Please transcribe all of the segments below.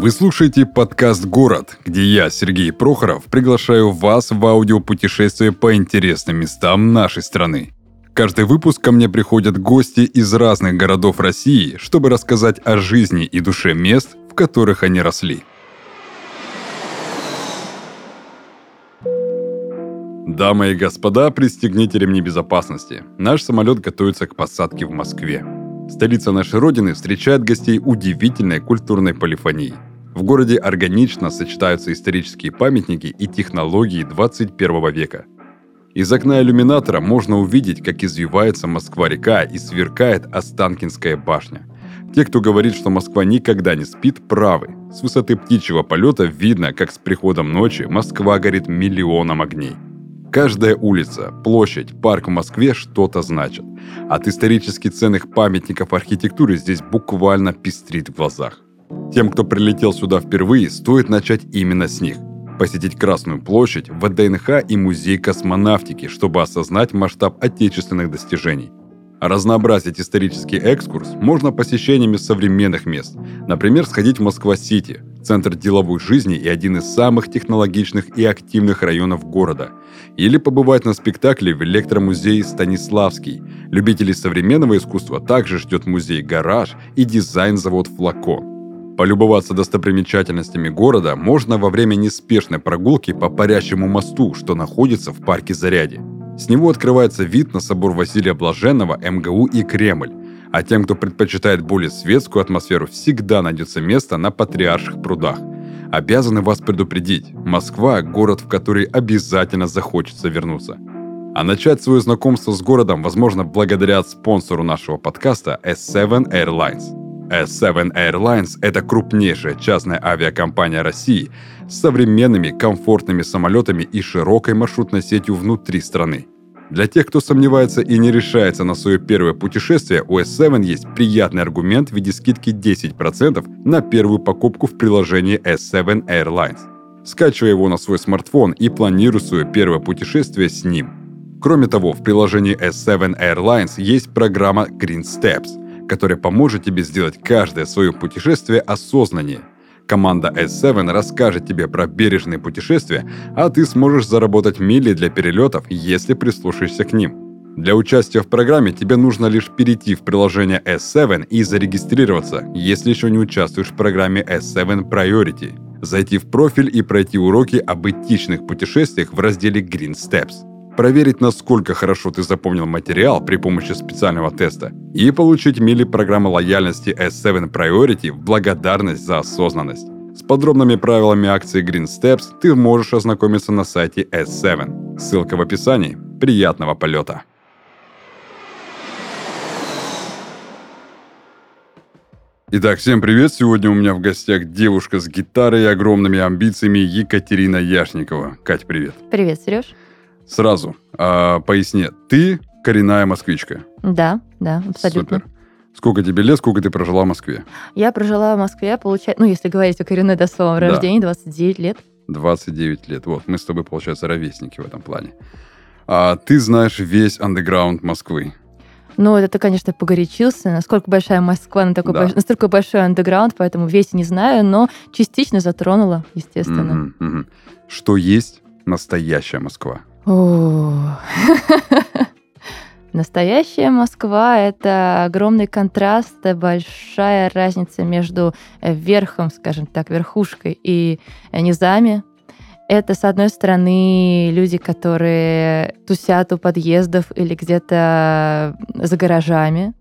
Вы слушаете подкаст «Город», где я, Сергей Прохоров, приглашаю вас в аудиопутешествие по интересным местам нашей страны. Каждый выпуск ко мне приходят гости из разных городов России, чтобы рассказать о жизни и душе мест, в которых они росли. Дамы и господа, пристегните ремни безопасности. Наш самолет готовится к посадке в Москве. Столица нашей Родины встречает гостей удивительной культурной полифонией. В городе органично сочетаются исторические памятники и технологии 21 века. Из окна иллюминатора можно увидеть, как извивается Москва-река и сверкает Останкинская башня. Те, кто говорит, что Москва никогда не спит, правы. С высоты птичьего полета видно, как с приходом ночи Москва горит миллионом огней – Каждая улица, площадь, парк в Москве что-то значит. От исторически ценных памятников архитектуры здесь буквально пестрит в глазах. Тем, кто прилетел сюда впервые, стоит начать именно с них. Посетить Красную площадь, ВДНХ и Музей космонавтики, чтобы осознать масштаб отечественных достижений. Разнообразить исторический экскурс можно посещениями современных мест. Например, сходить в Москва-Сити, центр деловой жизни и один из самых технологичных и активных районов города. Или побывать на спектакле в электромузее Станиславский. Любителей современного искусства также ждет музей «Гараж» и дизайн-завод «Флако». Полюбоваться достопримечательностями города можно во время неспешной прогулки по парящему мосту, что находится в парке Заряди. С него открывается вид на собор Василия Блаженного, МГУ и Кремль, а тем, кто предпочитает более светскую атмосферу, всегда найдется место на Патриарших прудах. Обязаны вас предупредить, Москва – город, в который обязательно захочется вернуться. А начать свое знакомство с городом возможно благодаря спонсору нашего подкаста S7 Airlines. S7 Airlines – это крупнейшая частная авиакомпания России с современными комфортными самолетами и широкой маршрутной сетью внутри страны. Для тех, кто сомневается и не решается на свое первое путешествие, у S7 есть приятный аргумент в виде скидки 10% на первую покупку в приложении S7 Airlines. Скачивай его на свой смартфон и планируй свое первое путешествие с ним. Кроме того, в приложении S7 Airlines есть программа Green Steps, которая поможет тебе сделать каждое свое путешествие осознаннее – Команда S7 расскажет тебе про бережные путешествия, а ты сможешь заработать мили для перелетов, если прислушаешься к ним. Для участия в программе тебе нужно лишь перейти в приложение S7 и зарегистрироваться, если еще не участвуешь в программе S7 Priority. Зайти в профиль и пройти уроки об этичных путешествиях в разделе Green Steps проверить, насколько хорошо ты запомнил материал при помощи специального теста и получить мили программы лояльности S7 Priority в благодарность за осознанность. С подробными правилами акции Green Steps ты можешь ознакомиться на сайте S7. Ссылка в описании. Приятного полета! Итак, всем привет! Сегодня у меня в гостях девушка с гитарой и огромными амбициями Екатерина Яшникова. Кать, привет! Привет, Сереж! Сразу э, поясни. Ты коренная москвичка. Да, да, абсолютно. Супер. Сколько тебе лет, сколько ты прожила в Москве? Я прожила в Москве, получается, ну, если говорить о коренной до своего да. рождения, 29 лет. 29 лет. Вот, мы с тобой, получается, ровесники в этом плане. А ты знаешь весь андеграунд Москвы. Ну, это ты, конечно, погорячился. Насколько большая Москва, на такой да. больш... настолько большой андеграунд, поэтому весь не знаю, но частично затронула, естественно. Mm-hmm, mm-hmm. Что есть настоящая Москва? Настоящая Москва — это огромный контраст, большая разница между верхом, скажем так, верхушкой и низами. Это, с одной стороны, люди, которые тусят у подъездов или где-то за гаражами,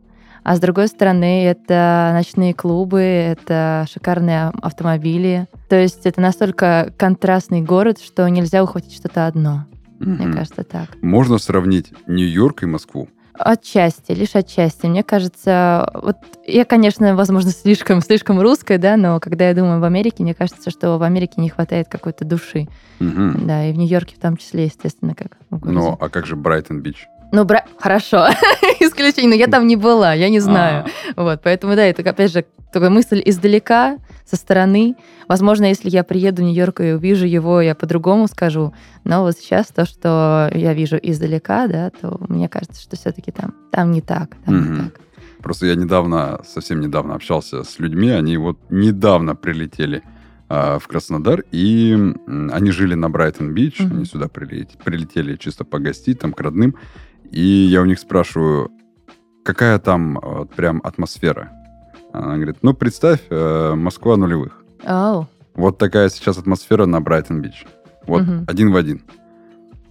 а с другой стороны, это ночные клубы, это шикарные автомобили. То есть это настолько контрастный город, что нельзя ухватить что-то одно. Угу. Мне кажется, так. Можно сравнить Нью-Йорк и Москву? Отчасти, лишь отчасти. Мне кажется, вот я, конечно, возможно, слишком, слишком русская, да, но когда я думаю об Америке, мне кажется, что в Америке не хватает какой-то души. Угу. Да, и в Нью-Йорке в том числе, естественно, как Ну, а как же Брайтон-Бич? Ну, бра... хорошо, исключение, но я там не была, я не знаю. А-а-а. Вот, поэтому, да, это, опять же, такая мысль издалека, со стороны. Возможно, если я приеду в Нью-Йорк и увижу его, я по-другому скажу. Но вот сейчас то, что я вижу издалека, да, то мне кажется, что все-таки там, там не так, там не так. Просто я недавно, совсем недавно общался с людьми, они вот недавно прилетели а, в Краснодар, и они жили на Брайтон-Бич, mm-hmm. они сюда прилетели, прилетели чисто погостить, там, к родным, и я у них спрашиваю, какая там вот, прям атмосфера? Она говорит, ну, представь, э, Москва нулевых. Oh. Вот такая сейчас атмосфера на Брайтон-Бич. Вот mm-hmm. один в один.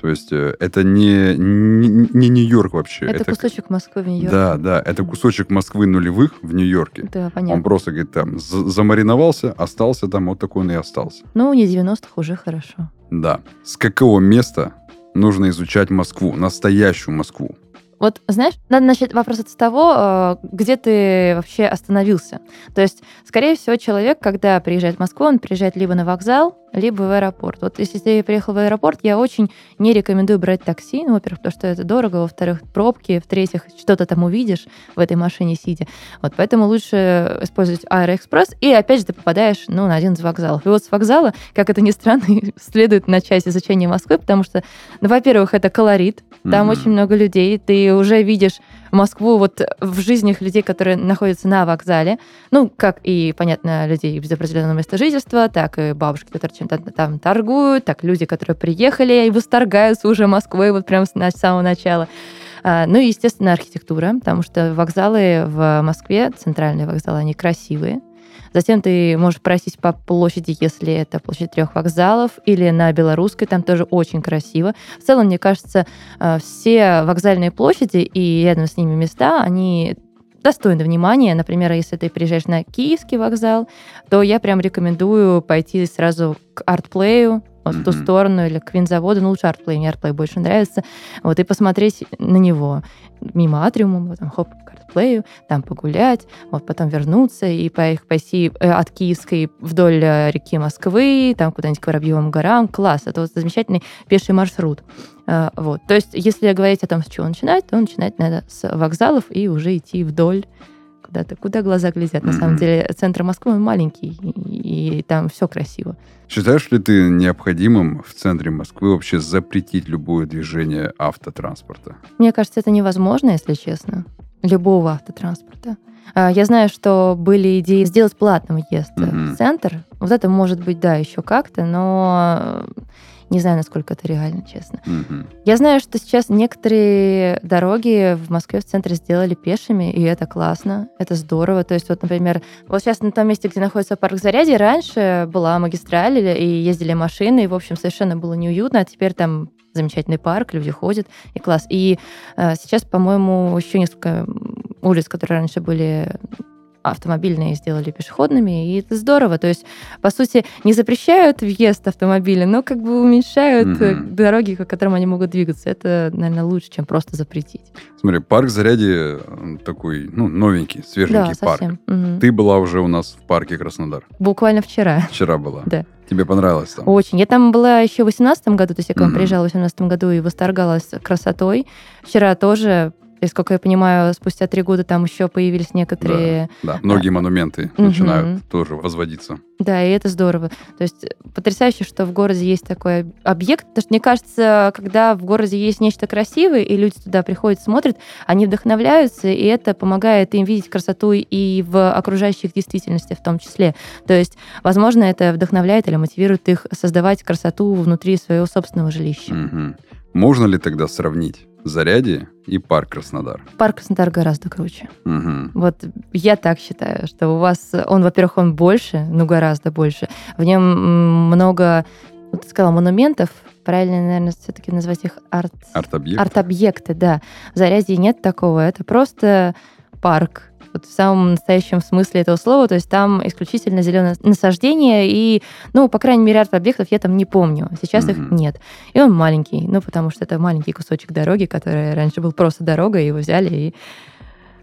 То есть э, это не, не, не Нью-Йорк вообще. Это, это кусочек Москвы в Нью-Йорке. Да, да, это кусочек Москвы нулевых в Нью-Йорке. Да, понятно. Он просто, говорит, там замариновался, остался там, вот такой он и остался. Ну, не 90-х уже хорошо. Да. С какого места нужно изучать Москву, настоящую Москву? Вот, знаешь, надо начать вопрос с того, э, где ты вообще остановился. То есть, скорее всего, человек, когда приезжает в Москву, он приезжает либо на вокзал, либо в аэропорт. Вот если ты приехал в аэропорт, я очень не рекомендую брать такси. Ну, во-первых, потому что это дорого, во-вторых, пробки, в-третьих, что-то там увидишь в этой машине сидя. Вот поэтому лучше использовать Аэроэкспресс, и опять же ты попадаешь ну, на один из вокзалов. И вот с вокзала, как это ни странно, следует начать изучение Москвы, потому что, ну, во-первых, это колорит, там mm-hmm. очень много людей, ты уже видишь Москву вот в жизнях людей, которые находятся на вокзале, ну, как и, понятно, людей без определенного места жительства, так и бабушки, которые чем-то там торгуют, так люди, которые приехали и восторгаются уже Москвой вот прямо с самого начала. А, ну и, естественно, архитектура, потому что вокзалы в Москве, центральные вокзалы, они красивые. Затем ты можешь пройтись по площади, если это площадь трех вокзалов, или на Белорусской, там тоже очень красиво. В целом, мне кажется, а, все вокзальные площади и рядом с ними места, они достойны внимания. Например, если ты приезжаешь на Киевский вокзал, то я прям рекомендую пойти сразу к артплею, вот mm-hmm. в ту сторону или к винзаводу, ну лучше артплей, мне артплей больше нравится, вот, и посмотреть на него мимо атриума, вот, там, хоп, к артплею, там погулять, вот, потом вернуться и поехать пойти э, от Киевской вдоль э, реки Москвы, там куда-нибудь к Воробьевым горам, класс, это вот замечательный пеший маршрут. Э, вот. То есть, если говорить о том, с чего начинать, то начинать надо с вокзалов и уже идти вдоль куда-то, куда глаза глядят. На mm-hmm. самом деле центр Москвы маленький, и, и там все красиво. Считаешь ли ты необходимым в центре Москвы вообще запретить любое движение автотранспорта? Мне кажется, это невозможно, если честно. Любого автотранспорта. А, я знаю, что были идеи сделать платным въезд mm-hmm. в центр. Вот это может быть, да, еще как-то, но не знаю, насколько это реально, честно. Угу. Я знаю, что сейчас некоторые дороги в Москве в центре сделали пешими, и это классно, это здорово. То есть вот, например, вот сейчас на том месте, где находится парк Зарядье, раньше была магистраль, и ездили машины, и, в общем, совершенно было неуютно, а теперь там замечательный парк, люди ходят, и класс. И э, сейчас, по-моему, еще несколько улиц, которые раньше были автомобильные сделали пешеходными, и это здорово. То есть, по сути, не запрещают въезд автомобиля, но как бы уменьшают угу. дороги, по которым они могут двигаться. Это, наверное, лучше, чем просто запретить. Смотри, парк Заряди такой, ну, новенький, свеженький да, парк. Угу. Ты была уже у нас в парке Краснодар. Буквально вчера. Вчера была. Да. Тебе понравилось там? Очень. Я там была еще в 2018 году, то есть я к вам mm приезжала в 2018 году и восторгалась красотой. Вчера тоже и, сколько я понимаю, спустя три года там еще появились некоторые... Да, да. многие монументы угу. начинают тоже возводиться. Да, и это здорово. То есть потрясающе, что в городе есть такой объект. Потому что, мне кажется, когда в городе есть нечто красивое, и люди туда приходят, смотрят, они вдохновляются, и это помогает им видеть красоту и в окружающих действительности в том числе. То есть, возможно, это вдохновляет или мотивирует их создавать красоту внутри своего собственного жилища. Угу. Можно ли тогда сравнить Зарядье и парк Краснодар. Парк Краснодар гораздо круче. Угу. Вот я так считаю, что у вас он, во-первых, он больше, ну гораздо больше. В нем много, вот ты сказала, монументов. Правильно, наверное, все-таки назвать их арт... арт-объекты. Арт-объекты, да. В Зарядье нет такого. Это просто парк вот в самом настоящем смысле этого слова, то есть там исключительно зеленое насаждение, и, ну, по крайней мере, арт-объектов я там не помню, сейчас mm-hmm. их нет. И он маленький, ну, потому что это маленький кусочек дороги, который раньше был просто дорога, его взяли и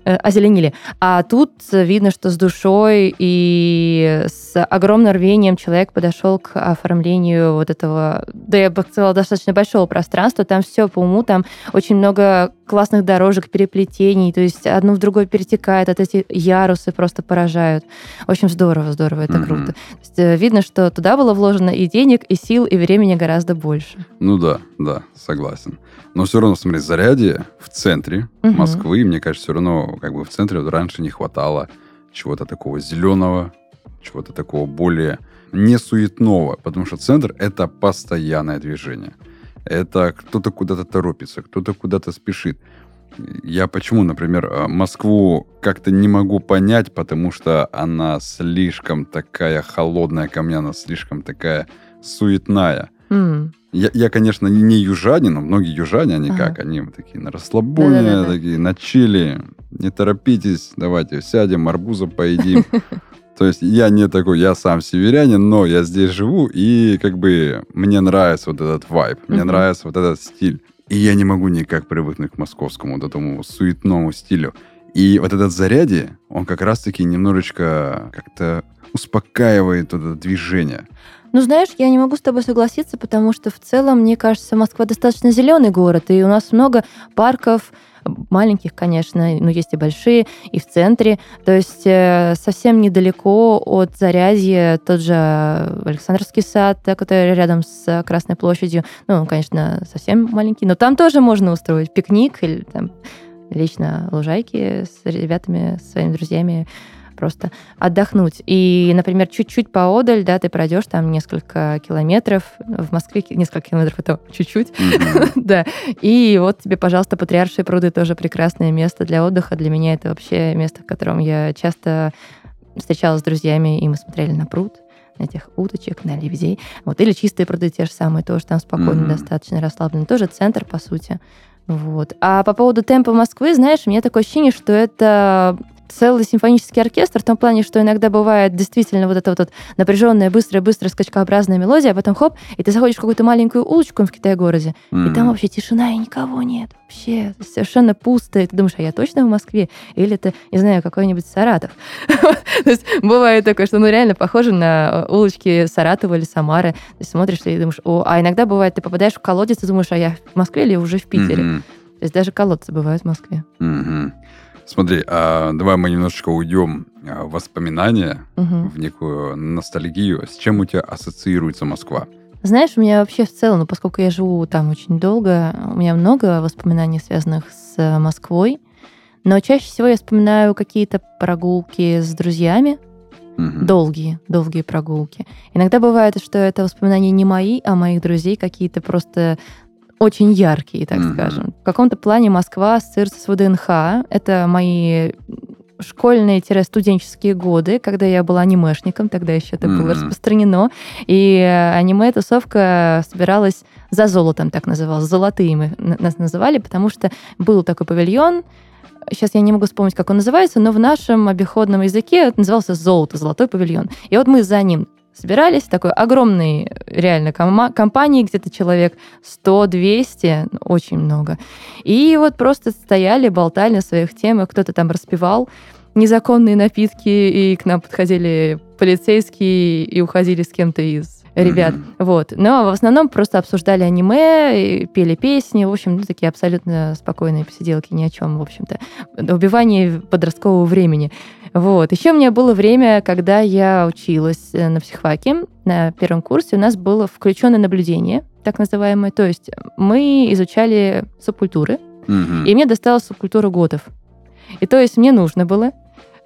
озеленили. А тут видно, что с душой и с огромным рвением человек подошел к оформлению вот этого, да я бы сказала, достаточно большого пространства. Там все по уму, там очень много классных дорожек, переплетений, то есть одно в другое перетекает, от эти ярусы просто поражают. В общем, здорово, здорово, это mm-hmm. круто. То есть, э, видно, что туда было вложено и денег, и сил, и времени гораздо больше. Ну да, да, согласен. Но все равно, смотри, Зарядье в центре угу. Москвы, мне кажется, все равно как бы в центре вот раньше не хватало чего-то такого зеленого, чего-то такого более несуетного, потому что центр — это постоянное движение. Это кто-то куда-то торопится, кто-то куда-то спешит. Я почему, например, э, Москву как-то не могу понять, потому что она слишком такая холодная ко мне, она слишком такая суетная. М. Я, я, конечно, не южанин, но многие южане, они Ага. как? Они вот такие на расслабоне, Да-да-да-да. такие на чили. Не торопитесь, давайте сядем, арбуза поедим. То есть я не такой, я сам северянин, но я здесь живу, и как бы мне нравится вот этот вайб, мне нравится вот этот стиль. И я не могу никак привыкнуть к московскому вот этому суетному стилю. И вот этот заряде, он как раз-таки немножечко как-то успокаивает вот это движение. Ну, знаешь, я не могу с тобой согласиться, потому что в целом, мне кажется, Москва достаточно зеленый город, и у нас много парков, маленьких, конечно, но есть и большие, и в центре. То есть э, совсем недалеко от Зарядья тот же Александровский сад, который рядом с Красной площадью. Ну, он, конечно, совсем маленький, но там тоже можно устроить пикник или там лечь на лужайке с ребятами, с своими друзьями, просто отдохнуть. И, например, чуть-чуть поодаль, да, ты пройдешь там несколько километров, в Москве несколько километров это чуть-чуть, да, и вот тебе, пожалуйста, Патриаршие пруды тоже прекрасное место для отдыха. Для меня это вообще место, в котором я часто встречалась с друзьями, и мы смотрели на пруд, на этих уточек, на лебедей. Вот. Или чистые пруды те же самые, тоже там спокойно, Мгм. достаточно расслабленно. Тоже центр, по сути. Вот. А по поводу темпа Москвы, знаешь, у меня такое ощущение, что это целый симфонический оркестр в том плане, что иногда бывает действительно вот эта вот, вот напряженная, быстрая, быстрая скачкообразная мелодия, а потом хоп, и ты заходишь в какую-то маленькую улочку в Китай-городе, и там вообще тишина, и никого нет. Вообще совершенно пусто. И ты думаешь, а я точно в Москве? Или это, не знаю, какой-нибудь Саратов? То есть бывает такое, что ну реально похоже на э, улочки Саратова или Самары. Ты смотришь и думаешь, о, а иногда бывает, ты попадаешь в колодец и думаешь, а я в Москве или уже в Питере? То есть даже колодцы бывают в Москве. Смотри, а давай мы немножечко уйдем а, в воспоминания, Мгм. в некую ностальгию. С чем у тебя ассоциируется Москва? Знаешь, у меня вообще в целом, ну, поскольку я живу там очень долго, у меня много воспоминаний, связанных с э, Москвой. Но чаще всего я вспоминаю какие-то прогулки с друзьями, Мгм. долгие, долгие прогулки. Иногда бывает, что это воспоминания не мои, а моих друзей какие-то просто очень яркие, так Мгм. скажем. В каком-то плане Москва ассоциируется с ВДНХ. Это мои школьные-студенческие годы, когда я была анимешником, тогда еще это было Мгм. распространено. И аниме-тусовка собиралась за золотом, так называлась. Золотые мы нас называли, потому что был такой павильон, Сейчас я не могу вспомнить, как он называется, но в нашем обиходном языке это назывался «Золото», «Золотой павильон». И вот мы за ним собирались, такой огромной реально кома- компании, где-то человек 100-200, ну, очень много. И вот просто стояли, болтали на своих темах, кто-то там распевал незаконные напитки, и к нам подходили полицейские и уходили с кем-то из ребят. Вот. Но в основном просто обсуждали аниме, пели песни. В общем, ну, такие абсолютно спокойные посиделки, ни о чем, в общем-то. Убивание подросткового времени. Вот. Еще у меня было время, когда я училась э, на психфаке, на первом курсе, у нас было включенное наблюдение, так называемое. То есть мы изучали субкультуры, Мгм. и мне досталась субкультура готов. И то есть мне нужно было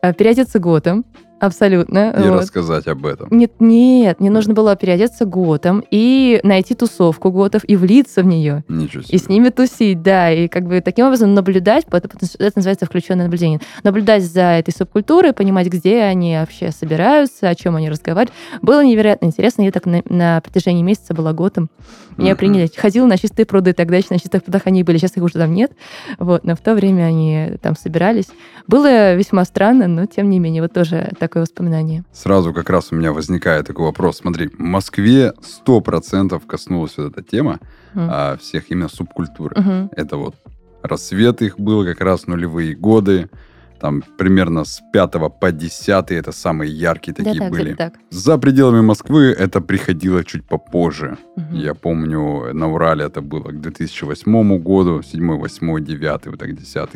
э, переодеться готом, абсолютно. И вот. рассказать об этом. Нет, нет, мне нужно было переодеться готом и найти тусовку готов и влиться в нее. Ничего себе. И с ними тусить, да, и как бы таким образом наблюдать, это это называется включенное наблюдение, наблюдать за этой субкультурой, понимать, где они вообще собираются, о чем они разговаривают. Было невероятно интересно, я так на, на протяжении месяца была готом. Меня Мгм. приняли, ходила на чистые пруды, тогда еще на чистых прудах они были, сейчас их уже там нет, вот, но в то время они там собирались. Было весьма странно, но тем не менее, вот тоже такое воспоминание. Сразу как раз у меня возникает такой вопрос. Смотри, в Москве 100% коснулась вот эта тема Мгм. а, всех именно субкультуры. Мгм. Это вот рассвет их был как раз нулевые годы. Там примерно с 5 по 10 это самые яркие такие Да, так, были. так. За пределами Москвы это приходило чуть попозже. Мгм. Я помню, на Урале это было к 2008 году, 7, 8, 9, вот так 10.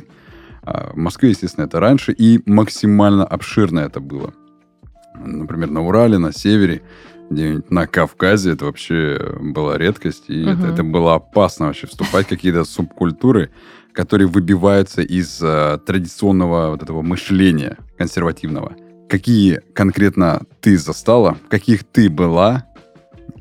А в Москве, естественно, это раньше, и максимально обширно это было. Например, на Урале, на севере, где-нибудь на Кавказе это вообще была редкость, и это, Мгм. это было опасно вообще вступать в какие-то субкультуры, которые выбиваются из э, традиционного вот этого мышления консервативного. Какие конкретно ты застала, каких ты была,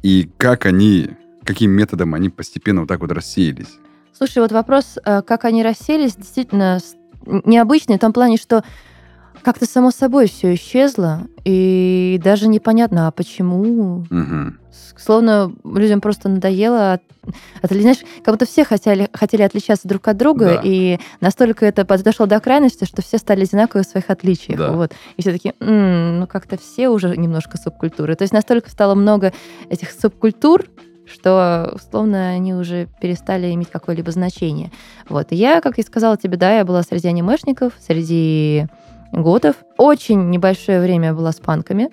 и как они, каким методом они постепенно вот так вот рассеялись? Слушай, вот вопрос, э, как они расселись, действительно необычный в том плане, что как-то само собой все исчезло, и даже непонятно, а почему. Угу. Словно людям просто надоело. От, от, знаешь, как будто все хотели, хотели отличаться друг от друга, да. и настолько это подошло до крайности, что все стали одинаковы в своих отличиях. Да. Вот. И все таки ну как-то все уже немножко субкультуры. То есть настолько стало много этих субкультур, что, условно, они уже перестали иметь какое-либо значение. Вот. И я, как я сказала тебе, да, я была среди анимешников, среди готов. Очень небольшое время была с панками,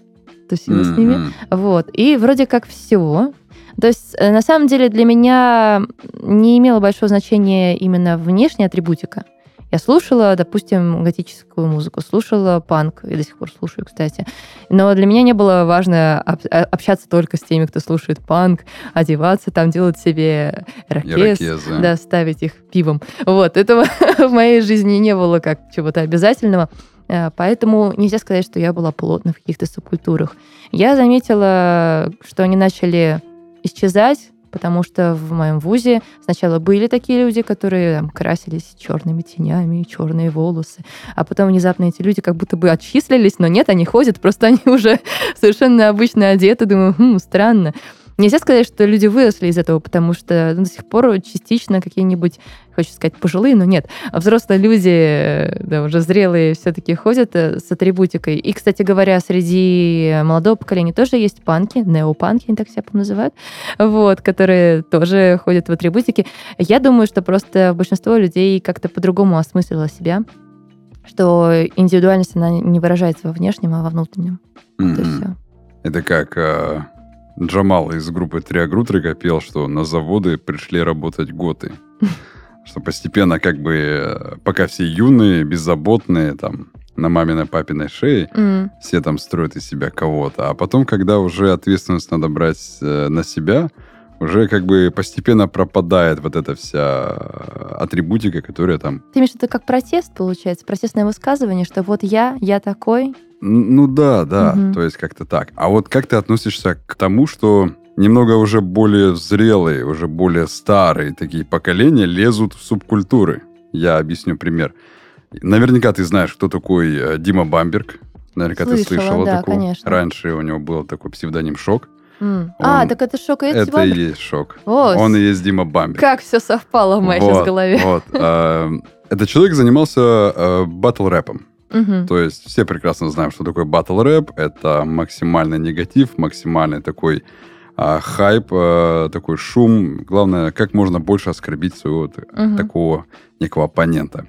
тусила mm-hmm. с ними. Вот. И вроде как все. То есть, э, на самом деле, для меня не имело большого значения именно внешняя атрибутика. Я слушала, допустим, готическую музыку, слушала панк, и до сих пор слушаю, кстати. Но для меня не было важно а, общаться только с теми, кто слушает панк, одеваться, там делать себе ракез, да, ставить их пивом. Вот, этого в моей жизни не было как чего-то обязательного. Э, поэтому нельзя сказать, что я была плотна в каких-то субкультурах. Я заметила, что они начали исчезать, потому что в моем вузе сначала были такие люди, которые там, красились черными тенями, черные волосы, а потом внезапно эти люди как будто бы отчислились, но нет, они ходят, просто они уже совершенно обычно одеты. Думаю, хм, странно. Нельзя сказать, что люди выросли из этого, потому что до сих пор частично какие-нибудь, хочу сказать, пожилые, но нет, взрослые люди, да, уже зрелые, все-таки ходят э, с атрибутикой. И, кстати говоря, среди молодого поколения тоже есть панки, неопанки, они так себя называют, вот, которые тоже ходят в атрибутике. Я думаю, что просто большинство людей как-то по-другому осмыслило себя, что индивидуальность, она не выражается во внешнем, а во внутреннем. Mm-hmm. Это все. Это как а, Джамал из группы Триагрутрика пел, что на заводы пришли работать готы. Что постепенно, как бы, э, пока все юные, беззаботные, там, на маминой папиной шее, mm. все там строят из себя кого-то. А потом, когда уже ответственность надо брать э, на себя, уже как бы постепенно пропадает вот эта вся атрибутика, которая там... Ты имеешь в виду как протест, получается? Протестное высказывание, что вот я, я такой, ну да, да, угу. то есть как-то так. А вот как ты относишься к тому, что немного уже более зрелые, уже более старые такие поколения лезут в субкультуры? Я объясню пример. Наверняка ты знаешь, кто такой э, Дима Бамберг. Наверняка слышала, ты слышала да, такого. Конечно. Раньше у него был такой псевдоним Шок. Mm. Он... А, так это шок и Это Бамберг? и есть шок. Вот. Он и есть Дима Бамберг. Как все совпало в моей вот, сейчас голове. Вот. Э, этот человек занимался э, рэпом. Угу. То есть все прекрасно знаем, что такое батл рэп. Это максимальный негатив, максимальный такой а, хайп, а, такой шум. Главное, как можно больше оскорбить своего угу. такого некого оппонента.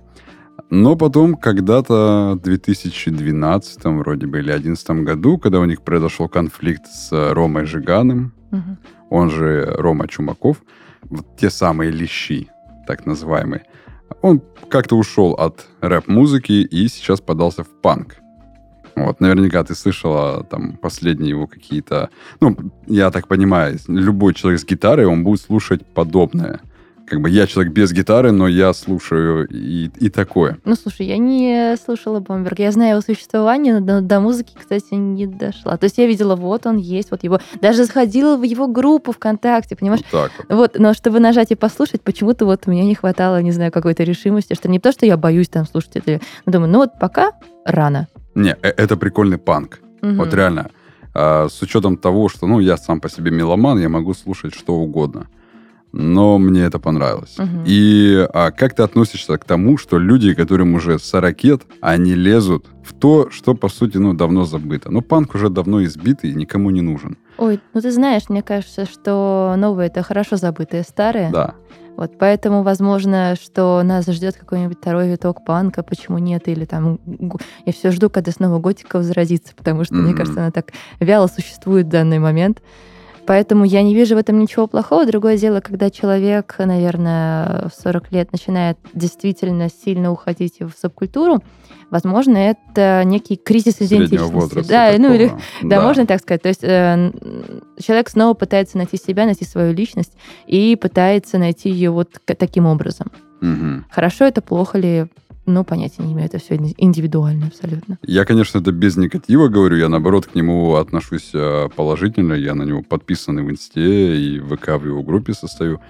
Но потом, когда-то в 2012 вроде бы или 2011 году, когда у них произошел конфликт с Ромой Жиганом, угу. он же Рома Чумаков, вот те самые лещи, так называемые, он как-то ушел от рэп-музыки и сейчас подался в панк. Вот, наверняка ты слышала там последние его какие-то... Ну, я так понимаю, любой человек с гитарой, он будет слушать подобное как бы я человек без гитары, но я слушаю и, и такое. Ну, слушай, я не слушала Бомберг. Я знаю его существование, но до музыки, кстати, не дошла. То есть я видела, вот он есть, вот его... Даже заходила в его группу ВКонтакте, понимаешь? Вот так вот. Вот, но чтобы нажать и послушать, почему-то вот у меня не хватало, не знаю, какой-то решимости, что не то, что я боюсь там слушать это. Но думаю, ну вот пока рано. Не, э, это прикольный панк. Угу. Вот реально. А, с учетом того, что, ну, я сам по себе меломан, я могу слушать что угодно но мне это понравилось. Угу. И а как ты относишься к тому, что люди, которым уже 40 лет, они лезут в то, что, по сути, ну, давно забыто. Ну, панк уже давно избитый и никому не нужен. Ой, ну ты знаешь, мне кажется, что новое это хорошо забытое старое. Да. Вот поэтому, возможно, что нас ждет какой-нибудь второй виток панка, почему нет, или там я все жду, когда снова готика возродится, потому что, mm-hmm. мне кажется, она так вяло существует в данный момент. Поэтому я не вижу в этом ничего плохого. Другое дело, когда человек, наверное, в 40 лет начинает действительно сильно уходить в субкультуру, возможно, это некий кризис идентичности. Да, ну или да. да, можно так сказать. То есть э, человек снова пытается найти себя, найти свою личность и пытается найти ее вот таким образом. Мгм. Хорошо это, плохо ли, ну, понятия не имею, это все индивидуально абсолютно. Я, конечно, это без негатива говорю, я, наоборот, к нему отношусь э, положительно, я на него подписан и в Инсте, и в ВК в его группе состою.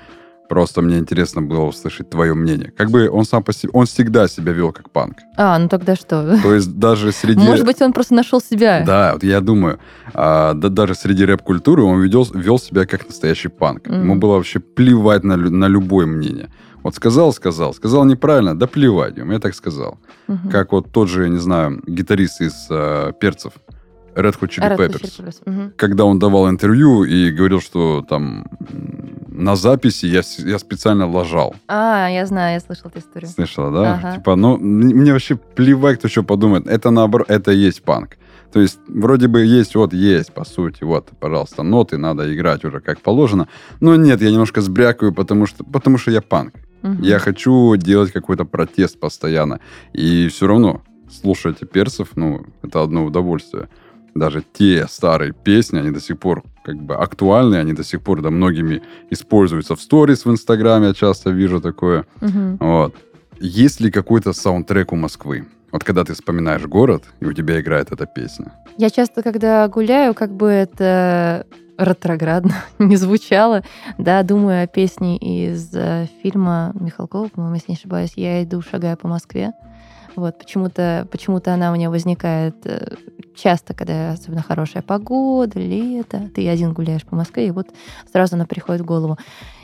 Просто мне интересно было услышать твое мнение. Как бы он сам по себе, он всегда себя вел как панк. А, ну тогда что? То есть даже среди... Может быть, он просто нашел себя. Да, вот я думаю, а, да, даже среди рэп-культуры он ведел, вел себя как настоящий панк. Мгм. Ему было вообще плевать на, на любое мнение. Вот сказал, сказал, сказал неправильно, да плевать я так сказал. Мгм. Как вот тот же, я не знаю, гитарист из э, перцев, Red Hot Chili Red Hot Peppers. Chili Peppers, мгм. Когда он давал интервью и говорил, что там на записи я, я специально лажал. А, я знаю, я слышала эту историю. Слышала, да? Ага. Типа, ну, мне вообще плевать, кто что подумает. Это наоборот, это и есть панк. То есть, вроде бы есть, вот есть, по сути, вот, пожалуйста, ноты, надо играть уже как положено. Но нет, я немножко сбрякаю, потому что, потому что я панк. Мгм. Я хочу делать какой-то протест постоянно. И все равно слушать перцев, ну, это одно удовольствие. Даже те старые песни, они до сих пор как бы актуальны, они до сих пор да, многими используются в сторис в Инстаграме, я часто вижу такое. Мгм. Вот. Есть ли какой-то саундтрек у Москвы? Вот когда ты вспоминаешь город, и у тебя играет эта песня. Я часто, когда гуляю, как бы это ретроградно не звучало, да, думаю о песне из э, фильма Михалкова, по-моему, если не ошибаюсь, «Я иду, шагаю по Москве». Вот, почему-то почему она у меня возникает э, часто, когда особенно хорошая погода, лето, ты один гуляешь по Москве, и вот сразу она приходит в голову.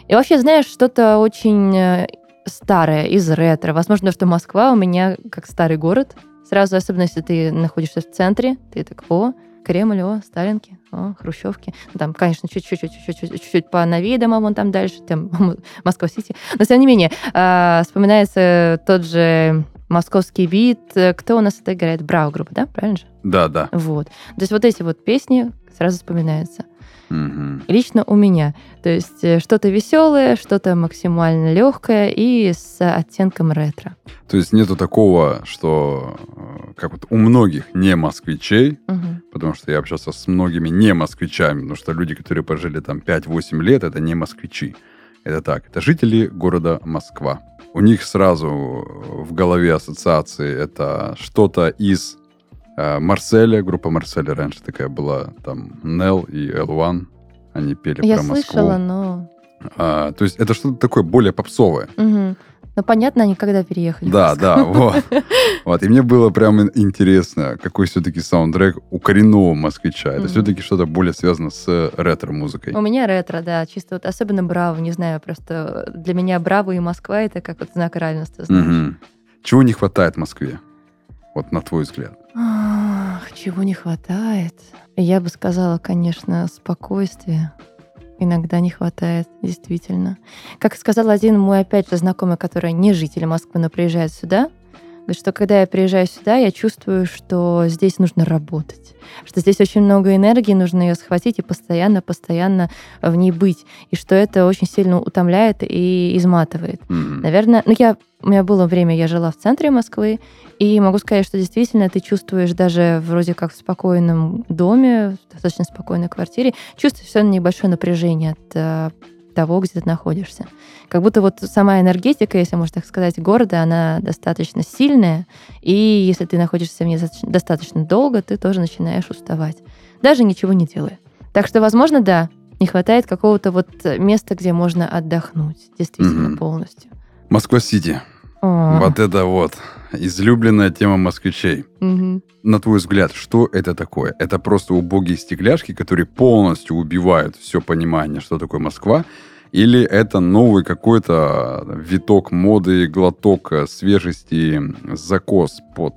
И вообще, знаешь, что-то очень э, старое, из ретро. Возможно, что Москва у меня как старый город. Сразу, особенно если ты находишься в центре, ты так, о, Кремль, о, Сталинки, о, Хрущевки. Ну, там, конечно, чуть-чуть, чуть-чуть, по новее домам вон там дальше, там Москва-Сити. Но, тем не менее, а, вспоминается тот же московский бит. Кто у нас это играет? Брау группа, да? Правильно же? Да, да. Вот. То есть вот эти вот песни сразу вспоминаются. Мгм. Лично у меня. То есть э, что-то веселое, что-то максимально легкое и с оттенком ретро. То есть нету такого, что э, как вот у многих не москвичей, Мгм. потому что я общался с многими не москвичами, потому что люди, которые прожили там 5-8 лет, это не москвичи. Это так, это жители города Москва. У них сразу в голове ассоциации это что-то из э, Марселя, группа Марселя раньше такая была, там Нел и L1, они пели Я про Москву. слышала, но... А, то есть это что-то такое более попсовое. Мгм. Ну, понятно, они когда переехали. в Да, да, вот. вот. И мне было прям ин- интересно, какой все-таки саундтрек у коренного москвича. Это Мгм. все-таки что-то более связано с ретро-музыкой. У меня ретро, да, чисто вот особенно Браво, не знаю, просто для меня Браво и Москва это как вот знак равенства, знаешь. Мгм. Чего не хватает Москве? Вот на твой взгляд. Ах, чего не хватает? Я бы сказала, конечно, спокойствия. Иногда не хватает, действительно. Как сказал один мой, опять же, знакомый, который не житель Москвы, но приезжает сюда, говорит, что когда я приезжаю сюда, я чувствую, что здесь нужно работать, что здесь очень много энергии, нужно ее схватить и постоянно-постоянно в ней быть, и что это очень сильно утомляет и изматывает. Мгм. Наверное, ну я, у меня было время, я жила в центре Москвы, и могу сказать, что действительно ты чувствуешь даже вроде как в спокойном доме, в достаточно спокойной квартире, чувствуешь все небольшое напряжение от э, того, где ты находишься. Как будто вот сама энергетика, если можно так сказать, города, она достаточно сильная, и если ты находишься в ней достаточно- долго, ты тоже начинаешь уставать, даже ничего не делая. Так что, возможно, да, не хватает какого-то вот места, где можно отдохнуть, действительно Мгм. полностью. Москва-Сити. О, Вот это вот излюбленная тема москвичей. мгм. На твой взгляд, что это такое? Это просто убогие стекляшки, которые полностью убивают все понимание, что такое Москва? Или это новый какой-то виток моды, глоток э, свежести, закос под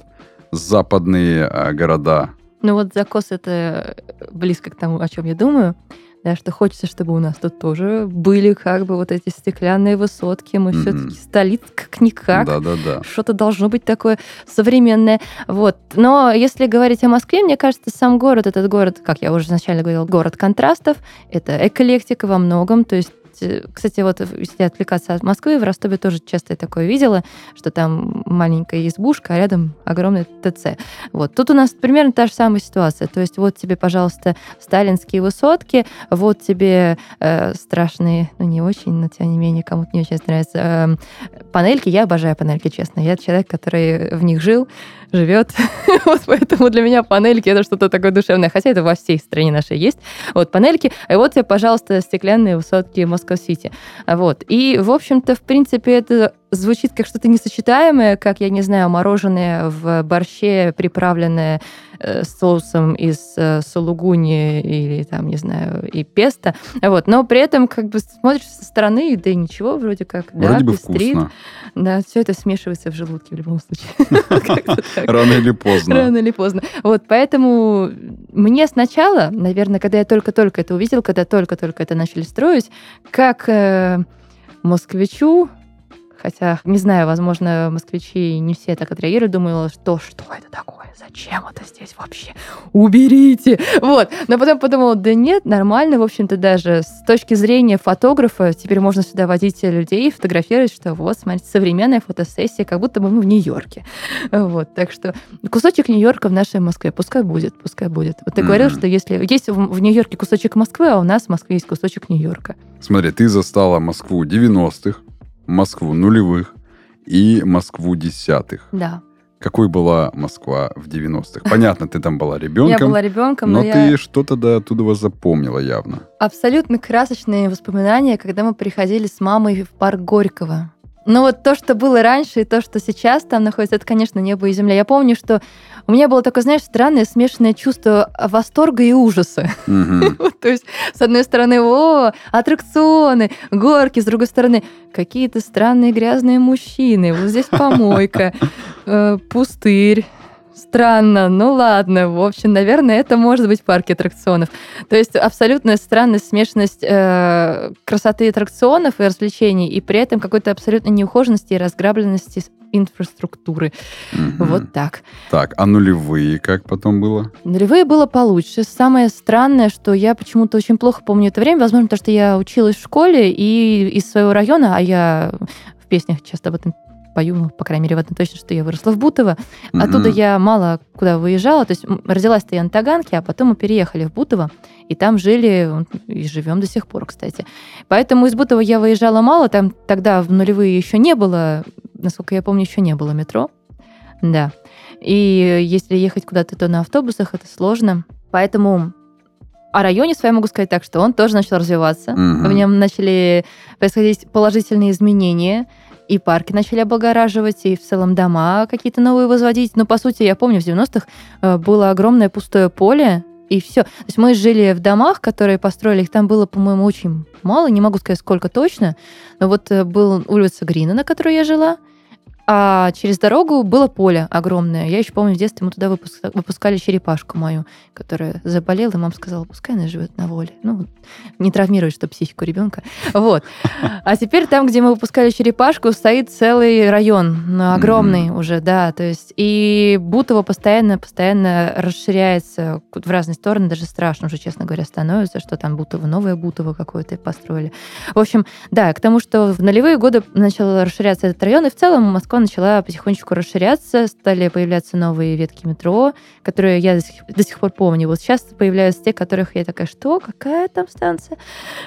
западные э, города? Ну вот закос это близко к тому, о чем я думаю. Да, что хочется, чтобы у нас тут тоже были как бы вот эти стеклянные высотки. Мы Мгм. все-таки столица как-никак. Да-да-да. Что-то должно быть такое современное. Вот. Но если говорить о Москве, мне кажется, сам город, этот город, как я уже изначально говорила, город контрастов. Это эклектика во многом. То есть кстати, вот если отвлекаться от Москвы, в Ростове тоже часто я такое видела, что там маленькая избушка, а рядом огромный ТЦ. Вот. Тут у нас примерно та же самая ситуация. То есть вот тебе, пожалуйста, сталинские высотки, вот тебе э, страшные, ну не очень, но тем не менее кому-то не очень нравится, э, панельки. Я обожаю панельки, честно. Я человек, который в них жил, живет. вот поэтому для меня панельки это что-то такое душевное. Хотя это во всей стране нашей есть. Вот панельки. И вот тебе, пожалуйста, стеклянные высотки Москва-Сити. Вот. И, в общем-то, в принципе, это звучит как что-то несочетаемое, как, я не знаю, мороженое в борще, приправленное э, соусом из э, сулугуни или там, не знаю, и песто. Вот. Но при этом как бы смотришь со стороны, да и ничего, вроде как, вроде да, бы пестрит. вкусно. Да, все это смешивается в желудке в любом случае. Рано или поздно. Рано или поздно. Вот, поэтому мне сначала, наверное, когда я только-только это увидел, когда только-только это начали строить, как э, москвичу, Хотя, не знаю, возможно, москвичи не все так отреагируют. Думаю, что, что это такое? Зачем это здесь вообще? Уберите! Вот. Но потом подумала, да нет, нормально, в общем-то, даже с точки зрения фотографа, теперь можно сюда водить людей, фотографировать, что вот, смотрите, современная фотосессия, как будто бы мы в Нью-Йорке. Вот. Так что кусочек Нью-Йорка в нашей Москве. Пускай будет, пускай будет. Вот ты mm-hmm. говорил, что если есть в, в Нью-Йорке кусочек Москвы, а у нас в Москве есть кусочек Нью-Йорка. Смотри, ты застала Москву 90-х, Москву нулевых и Москву десятых. Да. Какой была Москва в 90-х? Понятно, ты там была ребенком. Я была ребенком, но, но ты я... что-то до оттуда вас запомнила явно. Абсолютно красочные воспоминания, когда мы приходили с мамой в парк Горького. Но вот то, что было раньше, и то, что сейчас там находится, это, конечно, небо и земля. Я помню, что у меня было такое, знаешь, странное смешанное чувство восторга и ужаса. То есть, с одной стороны, о, аттракционы, горки, с другой стороны, какие-то странные грязные мужчины, вот здесь помойка, э, пустырь, Странно, ну ладно. В общем, наверное, это может быть парк аттракционов. То есть абсолютная странная смешанность э, красоты аттракционов и развлечений, и при этом какой-то абсолютной неухоженности и разграбленности инфраструктуры. Угу. Вот так. Так, а нулевые как потом было? Нулевые было получше. Самое странное, что я почему-то очень плохо помню это время, возможно, потому что я училась в школе и из своего района, а я в песнях часто об этом пою, ну, по крайней мере, в этом точно, что я выросла в Бутово. Mm-hmm. Оттуда я мало куда выезжала. То есть родилась-то я на Таганке, а потом мы переехали в Бутово, и там жили, и живем до сих пор, кстати. Поэтому из Бутова я выезжала мало, там тогда в нулевые еще не было, насколько я помню, еще не было метро. Да. И если ехать куда-то, то на автобусах это сложно. Поэтому о районе своем могу сказать так, что он тоже начал развиваться. Mm-hmm. В нем начали происходить положительные изменения и парки начали облагораживать, и в целом дома какие-то новые возводить. Но, по сути, я помню, в 90-х э, было огромное пустое поле, и все. То есть мы жили в домах, которые построили, их там было, по-моему, очень мало, не могу сказать, сколько точно, но вот э, была улица Грина, на которой я жила, а через дорогу было поле огромное. Я еще помню, в детстве мы туда выпускали черепашку мою, которая заболела, и мама сказала, пускай она живет на воле. Ну, не травмирует, что психику ребенка. Вот. А теперь там, где мы выпускали черепашку, стоит целый район, ну, огромный mm-hmm. уже, да. То есть и Бутово постоянно, постоянно расширяется в разные стороны, даже страшно уже, честно говоря, становится, что там Бутово, новое Бутово какое-то построили. В общем, да, к тому, что в нулевые годы начал расширяться этот район, и в целом Москва начала потихонечку расширяться, стали появляться новые ветки метро, которые я до сих, до сих пор помню. Вот сейчас появляются те, которых я такая, что? Какая там станция?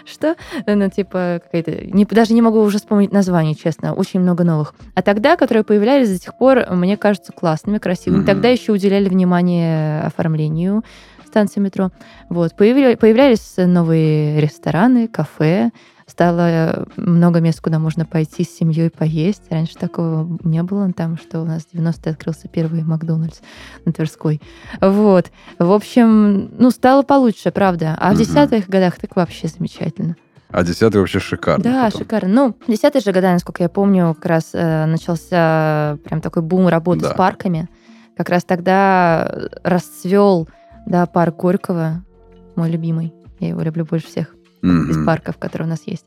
Что? Ну, типа, какая-то... Не, даже не могу уже вспомнить название, честно. Очень много новых. А тогда, которые появлялись до сих пор, мне кажутся классными, красивыми. Mm-hmm. Тогда еще уделяли внимание оформлению станции метро. Вот. Появлялись, появлялись новые рестораны, кафе, стало э, много мест, куда можно пойти с семьей поесть. Раньше такого не было там, что у нас в 90-е открылся первый Макдональдс на Тверской. Вот. В общем, ну, стало получше, правда. А в десятых годах так вообще замечательно. А десятый вообще шикарно. Да, потом. шикарно. Ну, десятые же года, насколько я помню, как раз э, начался прям такой бум работы да. с парками. Как раз тогда расцвел да, парк Горького, мой любимый. Я его люблю больше всех mm-hmm. из парков, которые у нас есть.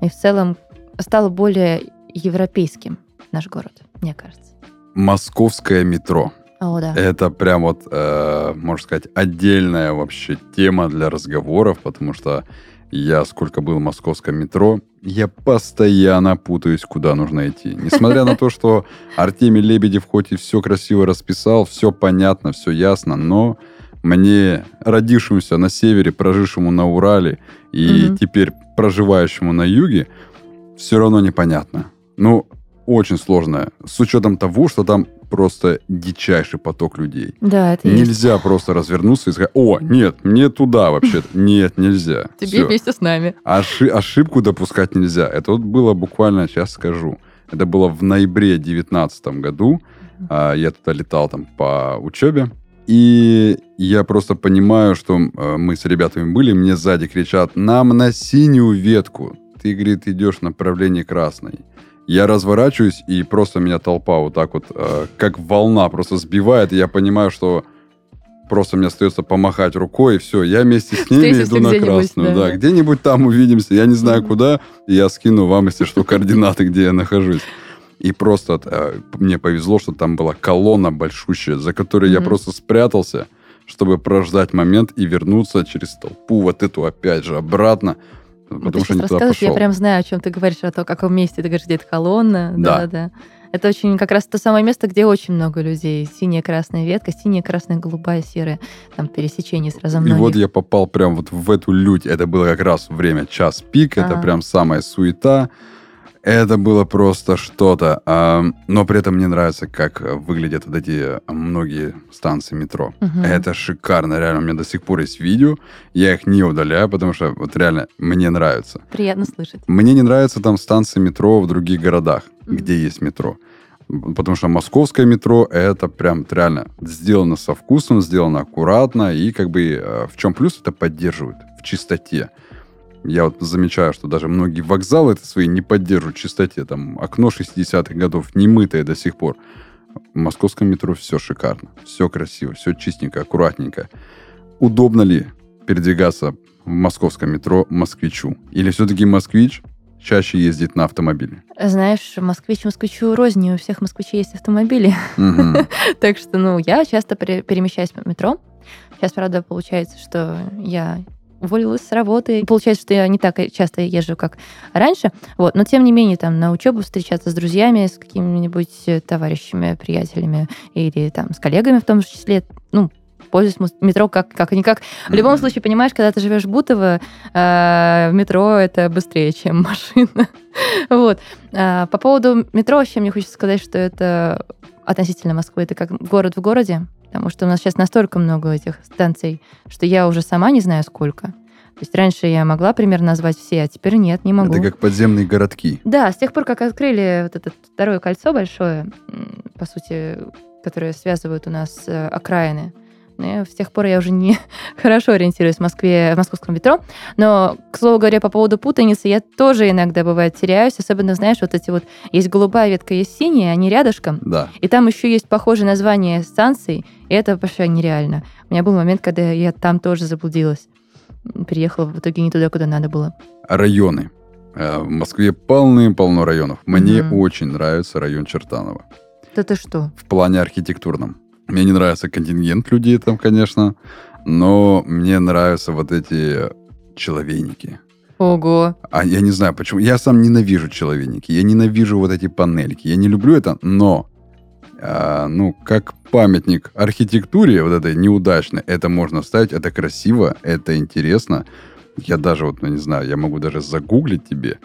И в целом стало более европейским наш город, мне кажется. Московское метро. О, да. Это прям вот, э, можно сказать, отдельная вообще тема для разговоров, потому что Я сколько был в московском метро, я постоянно путаюсь, куда нужно идти. Несмотря на то, что Артемий Лебедев хоть и все красиво расписал, все понятно, все ясно, но мне, родившемуся на севере, прожившему на Урале и Мгм. теперь проживающему на юге, все равно непонятно. Ну, очень сложно. С учетом того, что там просто дичайший поток людей. Да, это есть. Нельзя просто развернуться и сказать, о, нет, мне туда вообще. Нет, нельзя. Тебе Всё. вместе с нами. Оши- ошибку допускать нельзя. Это вот было буквально, сейчас скажу, это было в ноябре 2019 году. А, Я туда летал там по учебе. И я просто понимаю, что э, мы с ребятами были, мне сзади кричат, нам на синюю ветку. Ты, говорит, идешь в направлении красной. Я разворачиваюсь, и просто меня толпа вот так вот, э, как волна, просто сбивает. И я понимаю, что просто мне остается помахать рукой, и все, я вместе с ними Встретимся иду на красную. да. Да, где-нибудь там увидимся. Я не знаю куда, и я скину вам, если что, координаты, где я нахожусь. И просто э, мне повезло, что там была колонна большущая, за которой я Мгм. просто спрятался, чтобы прождать момент и вернуться через толпу вот эту опять же обратно, Вот потому ты что не туда пошел. я прям знаю, о чем ты говоришь, о том, каком месте. Ты говоришь, где это колонна. Да. Да, да. Это очень как раз то самое место, где очень много людей. Синяя, красная ветка, синяя, красная, голубая, серая. Там пересечение сразу И многих. вот я попал прям вот в эту лють. Это было как раз время час пик, это А. прям самая суета. Это было просто что-то. А, Но при этом мне нравится, как э, выглядят вот эти э, многие станции метро. Мгм. Это шикарно, реально. У меня до сих пор есть видео. Я их не удаляю, потому что вот реально мне нравится. Приятно слышать. Мне не нравятся там станции метро в других городах, Мгм. где есть метро. Потому что московское метро это прям реально сделано со вкусом, сделано аккуратно и как бы э, в чем плюс это поддерживают в чистоте. Я вот замечаю, что даже многие вокзалы это свои не поддерживают чистоте. Там окно 60-х годов не мытое до сих пор. В московском метро все шикарно, все красиво, все чистенько, аккуратненько. Удобно ли передвигаться в московском метро москвичу? Или все-таки москвич чаще ездит на автомобиле? Знаешь, москвич москвичу рознь, у всех москвичей есть автомобили. Так что, ну, я часто пере- перемещаюсь по метро. Сейчас, правда, получается, что я уволилась с работы. Получается, что я не так часто езжу, как раньше. Вот. Но, тем не менее, там, на учебу встречаться с друзьями, с какими-нибудь э, товарищами, приятелями или там с коллегами в том же числе, ну, пользуюсь метро как, как-никак. В любом Мгм. случае, понимаешь, когда ты живешь в Бутово, э, метро это быстрее, чем машина. Вот. А, По поводу метро вообще мне хочется сказать, что это относительно Москвы, это как город в городе, потому что у нас сейчас настолько много этих станций, что я уже сама не знаю сколько. То есть раньше я могла примерно назвать все, а теперь нет, не могу. Это как подземные городки. Да, с тех пор, как открыли вот это второе кольцо большое, по сути, которое связывает у нас э, окраины, с тех пор я уже не хорошо ориентируюсь в Москве, в московском метро. Но, к слову говоря, по поводу путаницы, я тоже иногда, бывает, теряюсь. Особенно, знаешь, вот эти вот... Есть голубая ветка, есть синяя, они рядышком. Да. И там еще есть похожее название станций, и это вообще нереально. У меня был момент, когда я там тоже заблудилась. Переехала в итоге не туда, куда надо было. Районы. Э, В Москве полным-полно районов. Мне Мгм. очень нравится район Чертаново. Да ты что? В плане архитектурном. Мне не нравится контингент людей там, конечно, но мне нравятся вот эти человейники. Ого. А я не знаю, почему. Я сам ненавижу человейники. Я ненавижу вот эти панельки. Я не люблю это, но а, ну, как памятник архитектуре вот этой неудачной, это можно ставить, это красиво, это интересно. Я даже вот, ну, не знаю, я могу даже загуглить тебе.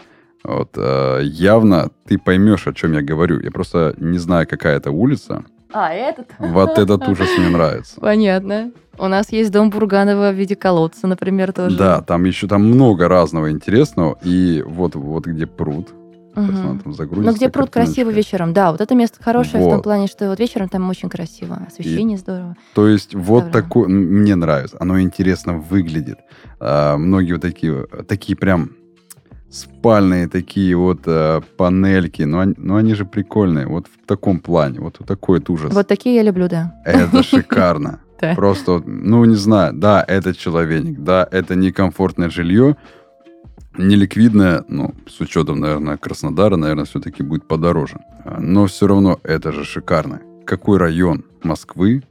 Вот, а, явно ты поймешь, о чем я говорю. Я просто не знаю, какая это улица. А, этот? Вот этот ужас мне нравится. Понятно. У нас есть дом Бурганова в виде колодца, например, тоже. Да, там еще там много разного интересного. И вот, вот где пруд. Загрузится Ну, где пруд красиво вечером. Да, вот это место хорошее в том Вот. плане, что вот вечером там очень красиво. Освещение здорово. То есть вот Здорово. такое, мне нравится, оно интересно выглядит. А, многие вот такие, такие прям спальные такие вот а, панельки, но они, но они же прикольные, вот в таком плане, вот такой вот ужас. Вот такие я люблю, да. Это шикарно. Просто, ну, не знаю, да, это человек, да, это некомфортное жилье, неликвидное, ну, с учетом, наверное, Краснодара, наверное, все-таки будет подороже. Но все равно это же шикарно. Какой район Москвы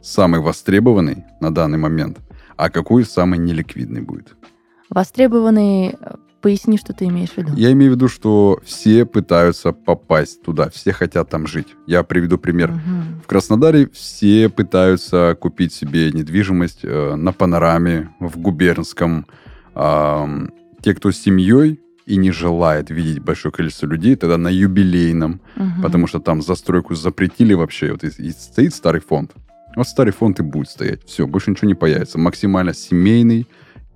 самый востребованный на данный момент, а какой самый неликвидный будет? Востребованный Поясни, что ты имеешь в виду. Я имею в виду, что все пытаются попасть туда, все хотят там жить. Я приведу пример. Угу. В Краснодаре все пытаются купить себе недвижимость э, на панораме, в губернском. Э, те, кто с семьей и не желает видеть большое количество людей, тогда на юбилейном, угу. потому что там застройку запретили вообще. Вот и, и стоит старый фонд. Вот старый фонд и будет стоять. Все, больше ничего не появится. Максимально семейный,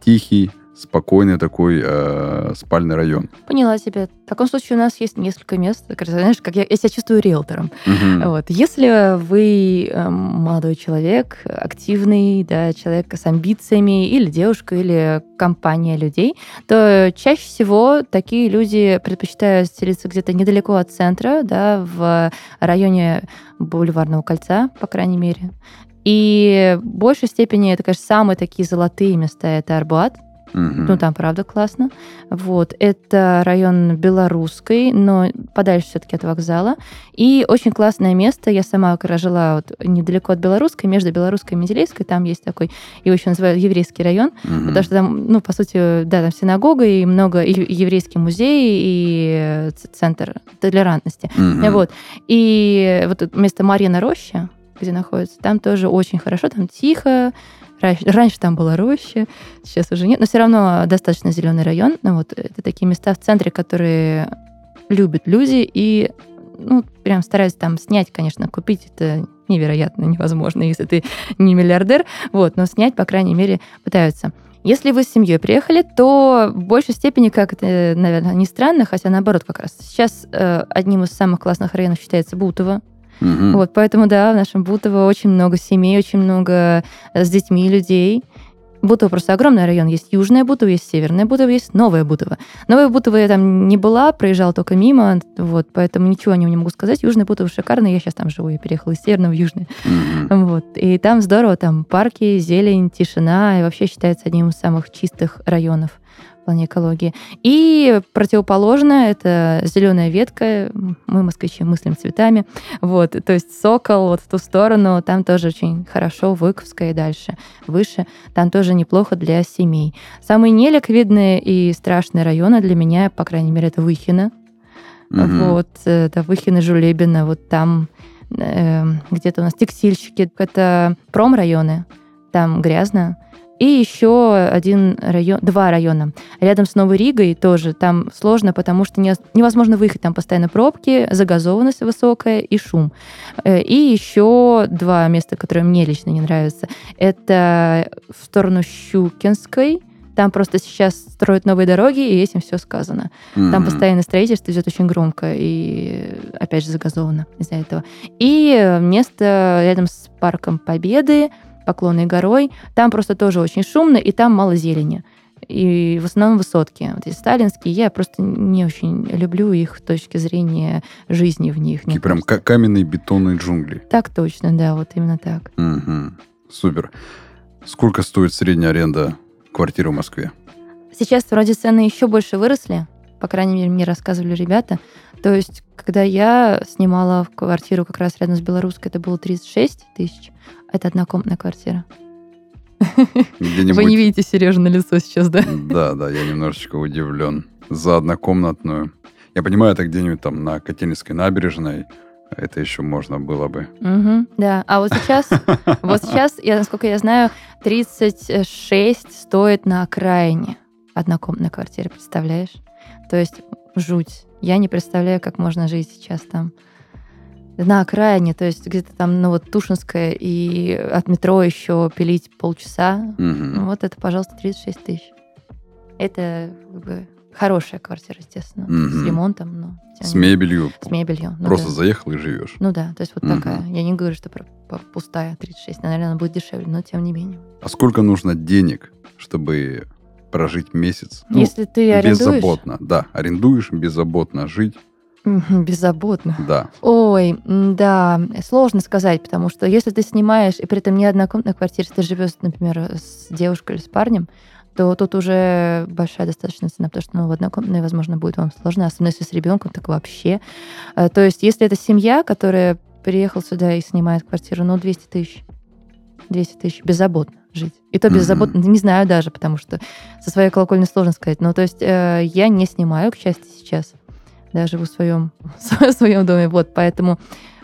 тихий, спокойный такой э, спальный район. Поняла тебя. В таком случае у нас есть несколько мест. Знаешь, как я, я себя чувствую риэлтором. Угу. Вот. Если вы э, молодой человек, активный, да, человек с амбициями, или девушка, или компания людей, то чаще всего такие люди предпочитают селиться где-то недалеко от центра, да, в районе Бульварного кольца, по крайней мере. И в большей степени это, конечно, самые такие золотые места. Это Арбат, Угу. Ну, там, правда, классно. Вот. Это район Белорусской, но подальше все-таки от вокзала. И очень классное место. Я сама, когда жила вот недалеко от Белорусской, между Белорусской и Менделейской, там есть такой, его еще называют еврейский район, угу. потому что там, ну, по сути, да, там синагога и много, и еврейский музей, и центр толерантности. Угу. Вот. И вот место Марьина Роща, где находится, там тоже очень хорошо, там тихо, Раньше, там была роща, сейчас уже нет, но все равно достаточно зеленый район. Ну, вот это такие места в центре, которые любят люди и ну, прям стараются там снять, конечно, купить это невероятно невозможно, если ты не миллиардер, вот, но снять, по крайней мере, пытаются. Если вы с семьей приехали, то в большей степени, как это, наверное, не странно, хотя наоборот как раз. Сейчас э, одним из самых классных районов считается Бутово, Угу. Вот, поэтому, да, в нашем Бутово очень много семей, очень много э, с детьми людей. Бутово просто огромный район. Есть Южное Бутово, есть Северное Бутово, есть Новое Бутово. Новое Бутово я там не была, проезжала только мимо, вот, поэтому ничего о нем не могу сказать. Южное Бутово шикарно, я сейчас там живу, я переехала из Северного в Южное. Mm-hmm. Вот, и там здорово, там парки, зелень, тишина, и вообще считается одним из самых чистых районов плане экологии. И противоположно это зеленая ветка. Мы, москвичи, мыслим цветами. Вот, то есть Сокол, вот в ту сторону, там тоже очень хорошо, Выковская и дальше, выше. Там тоже неплохо для семей. Самые неликвидные и страшные районы для меня, по крайней мере, это Выхино. Угу. Вот, это Выхино, Жулебино, вот там э, где-то у нас текстильщики. Это промрайоны, там грязно. И еще один район, два района. Рядом с Новой Ригой тоже там сложно, потому что не, невозможно выехать, там постоянно пробки, загазованность высокая и шум. Э, и еще два места, которые мне лично не нравятся. Это в сторону Щукинской, там просто сейчас строят новые дороги, и этим все сказано. Mm-hmm. Там постоянно строительство идет очень громко и, опять же, загазовано из-за этого. И место рядом с парком Победы, Поклонной горой. Там просто тоже очень шумно, и там мало зелени. И в основном высотки. Вот эти сталинские, я просто не очень люблю их с точки зрения жизни в них. Такие прям кажется. каменные бетонные джунгли. Так точно, да, вот именно так. Угу. Супер. Сколько стоит средняя аренда квартиры в Москве? Сейчас вроде цены еще больше выросли, по крайней мере, мне рассказывали ребята. То есть, когда я снимала квартиру как раз рядом с Белорусской, это было 36 тысяч. Это однокомнатная квартира. Вы не видите Сережа на лицо сейчас, да? Да, да, я немножечко удивлен. За однокомнатную. Я понимаю, это где-нибудь там на Котельнической набережной. Это еще можно было бы. Угу, да. А вот сейчас, вот сейчас, я, насколько я знаю, 36 стоит на окраине однокомнатной квартиры, представляешь? То есть жуть. Я не представляю, как можно жить сейчас там на окраине, то есть где-то там, ну вот Тушинская и от метро еще пилить полчаса. Угу. Вот это, пожалуйста, 36 тысяч. Это как бы хорошая квартира, естественно, угу. с ремонтом, но с мебелью. С мебелью. Ну, Просто да. заехал и живешь. Ну да, то есть вот угу. такая. Я не говорю, что пустая 36, наверное, она будет дешевле, но тем не менее. А сколько нужно денег, чтобы прожить месяц? Ну, Если ты арендуешь? Беззаботно, да. Арендуешь, беззаботно жить. Беззаботно. Да. Ой, да, сложно сказать, потому что если ты снимаешь, и при этом не однокомнатная квартира, ты живешь, например, с девушкой или с парнем, то тут уже большая достаточно цена, потому что ну, в однокомнатной, возможно, будет вам сложно, особенно если с ребенком, так вообще. Э, то есть, если это семья, которая приехала сюда и снимает квартиру, ну, 200 тысяч. 200 тысяч беззаботно жить. И то беззаботно, не знаю даже, потому что со своей колокольни сложно сказать. Но то есть э, я не снимаю, к счастью, сейчас. Да, живу в своем, в своем доме. Вот, поэтому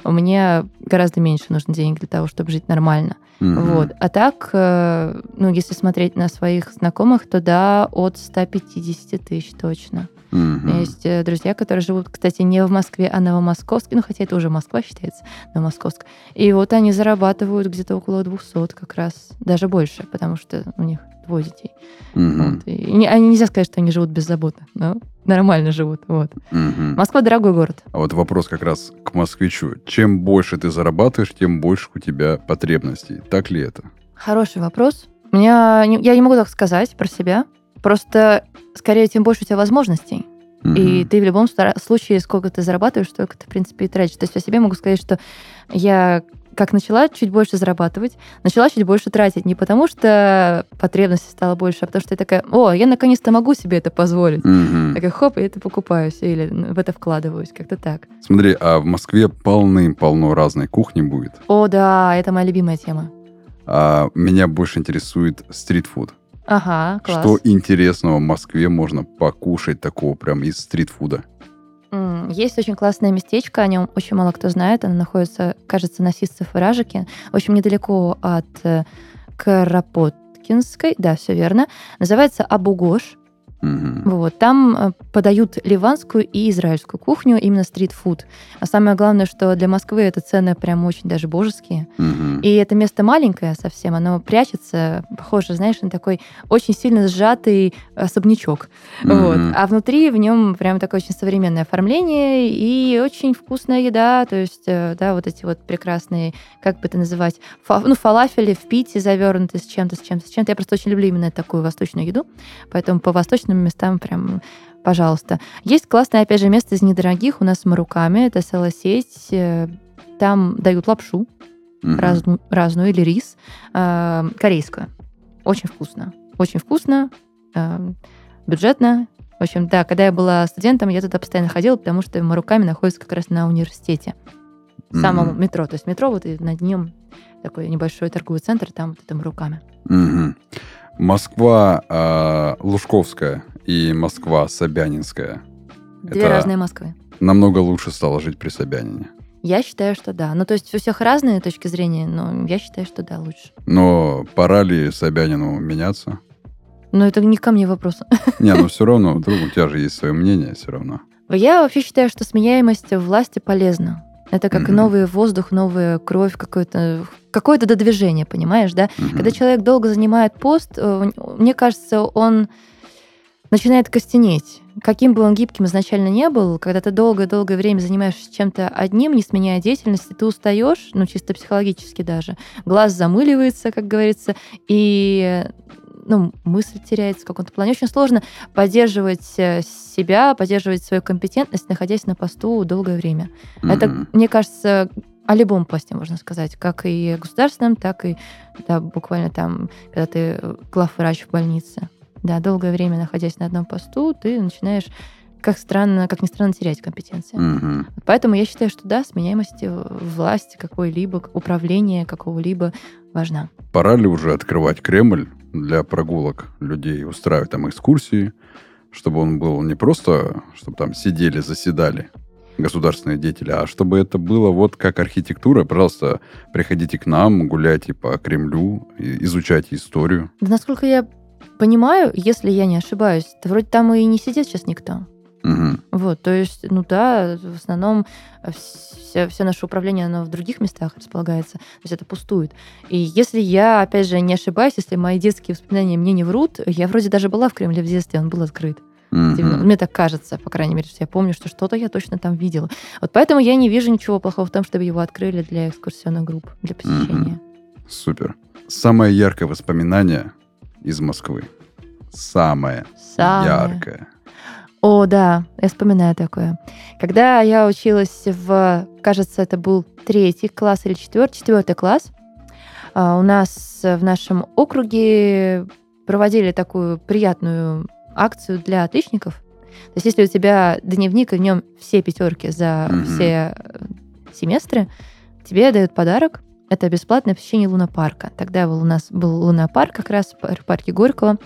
мне гораздо меньше нужно денег для того, чтобы жить нормально. Mm-hmm. Вот. А так, э, ну, если смотреть на своих знакомых, то да, от 150 тысяч точно. Mm-hmm. Есть э, друзья, которые живут, кстати, не в Москве, а Новомосковске. Ну, хотя это уже Москва считается, Новомосковск. И вот они зарабатывают где-то около 200 как раз, даже больше, потому что у них двое детей. Mm-hmm. Вот. И не, они нельзя сказать, что они живут беззаботно, но нормально живут. Вот. Mm-hmm. Москва дорогой город. А вот вопрос как раз к москвичу. Чем больше ты зарабатываешь, тем больше у тебя потребностей. Так ли это? Хороший вопрос. У меня, я не могу так сказать про себя. Просто, скорее, тем больше у тебя возможностей. Mm-hmm. И ты в любом случае, сколько ты зарабатываешь, столько ты, в принципе, и тратишь. То есть по себе могу сказать, что я как начала чуть больше зарабатывать, начала чуть больше тратить. Не потому, что потребности стало больше, а потому что я такая, о, я наконец-то могу себе это позволить. Mm-hmm. Такая, хоп, и это покупаюсь или в это вкладываюсь, как-то так. Смотри, а в Москве полным-полно разной кухни будет? О, да, это моя любимая тема. А меня больше интересует стритфуд. Ага, класс. Что интересного в Москве можно покушать такого прям из стритфуда? Есть очень классное местечко, о нем очень мало кто знает. Оно находится, кажется, на Сисцев и Ражике, в общем, недалеко от э, Карапоткинской, да, все верно. Называется Абугош. Угу. Вот, там э, подают ливанскую и израильскую кухню, именно стрит-фуд. А самое главное, что для Москвы это цены прям очень даже божеские. Угу. И это место маленькое совсем, оно прячется, похоже, знаешь, на такой очень сильно сжатый особнячок. Угу. Вот. А внутри в нем прям такое очень современное оформление и очень вкусная еда, то есть, э, да, вот эти вот прекрасные, как бы это называть, фа, ну, фалафели в пите завернуты с чем-то, с чем-то, с чем-то. Я просто очень люблю именно такую восточную еду, поэтому по восточному интересным местам прям пожалуйста. Есть классное, опять же, место из недорогих у нас с Маруками. Это села-сеть. Э, там дают лапшу mm-hmm. разную, разную или рис э, корейскую. Очень вкусно. Очень вкусно, э, бюджетно. В общем, да, когда я была студентом, я туда постоянно ходила, потому что Маруками находится как раз на университете. В самом mm-hmm. метро. То есть метро, вот и над ним такой небольшой торговый центр, там вот это Маруками. Mm-hmm. Москва э, Лужковская и Москва Собянинская. Две это разные Москвы. Намного лучше стало жить при Собянине. Я считаю, что да. Ну, то есть у всех разные точки зрения, но я считаю, что да, лучше. Но пора ли Собянину меняться? Ну, это не ко мне вопрос. Не, ну все равно, вдруг у тебя же есть свое мнение все равно. Я вообще считаю, что сменяемость власти полезна. Это как mm-hmm. новый воздух, новая кровь, какое-то какое-то додвижение, понимаешь, да? Mm-hmm. Когда человек долго занимает пост, э, мне кажется, он начинает костенеть. Каким бы он гибким изначально не был, когда ты долгое-долгое время занимаешься чем-то одним, не сменяя деятельности, ты устаешь, ну, чисто психологически даже. Глаз замыливается, как говорится, и ну, мысль теряется в каком-то плане. Очень сложно поддерживать э, себя, поддерживать свою компетентность, находясь на посту долгое время. Mm-hmm. Это, мне кажется, о любом посте, можно сказать, как и государственном, так и да, буквально там, когда ты главврач в больнице. Да, долгое время находясь на одном посту, ты начинаешь как странно, как ни странно, терять компетенции. Mm-hmm. Поэтому я считаю, что да, сменяемость власти какой-либо, управления какого-либо важна. Пора ли уже открывать Кремль для прогулок людей, устраивать там экскурсии, чтобы он был не просто, чтобы там сидели, заседали государственные деятели, а чтобы это было вот как архитектура. Пожалуйста, приходите к нам, гуляйте по Кремлю, изучайте историю. Да, насколько я понимаю, если я не ошибаюсь, то вроде там и не сидит сейчас никто. Угу. Вот, то есть, ну да, в основном все, все наше управление, оно в других местах располагается, то есть это пустует. И если я, опять же, не ошибаюсь, если мои детские воспоминания мне не врут, я вроде даже была в Кремле в детстве, он был открыт. Mm-hmm. Мне так кажется, по крайней мере, что я помню, что что-то я точно там видела. Вот поэтому я не вижу ничего плохого в том, чтобы его открыли для экскурсионных групп, для посещения. Mm-hmm. Супер. Самое яркое воспоминание из Москвы. Самое, Самое яркое. О, да, я вспоминаю такое. Когда я училась в, кажется, это был третий класс или четвертый, четвертый класс, а, у нас в нашем округе проводили такую приятную акцию для отличников. То есть если у тебя дневник, и в нем все пятерки за mm-hmm. все э, семестры, тебе дают подарок. Это бесплатное посещение лунопарка. Тогда был у нас был лунопарк как раз в парке Горького.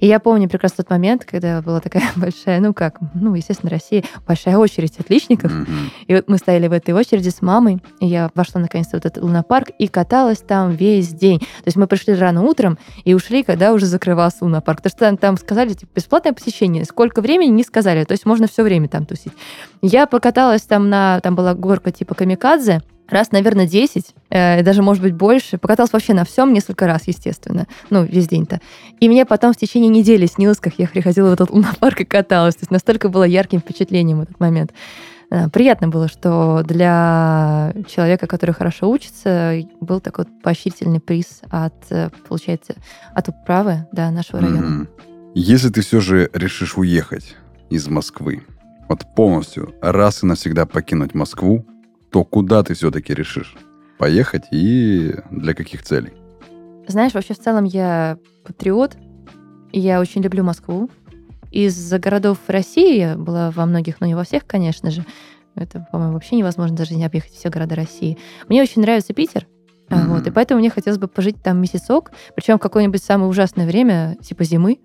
И я помню прекрасно тот момент, когда была такая большая, ну как, ну, естественно, Россия, большая очередь отличников. Mm-hmm. И вот мы стояли в этой очереди с мамой, и я вошла наконец-то в этот лунопарк и каталась там весь день. То есть мы пришли рано утром и ушли, когда уже закрывался лунопарк. Потому что там, там сказали, типа, бесплатное посещение. Сколько времени, не сказали. То есть можно все время там тусить. Я покаталась там на... Там была горка типа Камикадзе, раз, наверное, 10, э, даже, может быть, больше. Покаталась вообще на всем несколько раз, естественно. Ну, весь день-то. И мне потом в течение недели снилось, как я приходила в этот лунопарк и каталась. То есть настолько было ярким впечатлением этот момент. Э, приятно было, что для человека, который хорошо учится, был такой поощрительный приз от, э, получается, от управы да, нашего района. Mm-hmm. Если ты все же решишь уехать из Москвы, вот полностью раз и навсегда покинуть Москву, то куда ты все-таки решишь поехать и для каких целей? Знаешь, вообще в целом я патриот, и я очень люблю Москву. Из-за городов России я была во многих, но не во всех, конечно же. Это, по-моему, вообще невозможно даже не объехать все города России. Мне очень нравится Питер, Mm-hmm. Вот, и поэтому мне хотелось бы пожить там месяцок, причем в какое-нибудь самое ужасное время, типа зимы,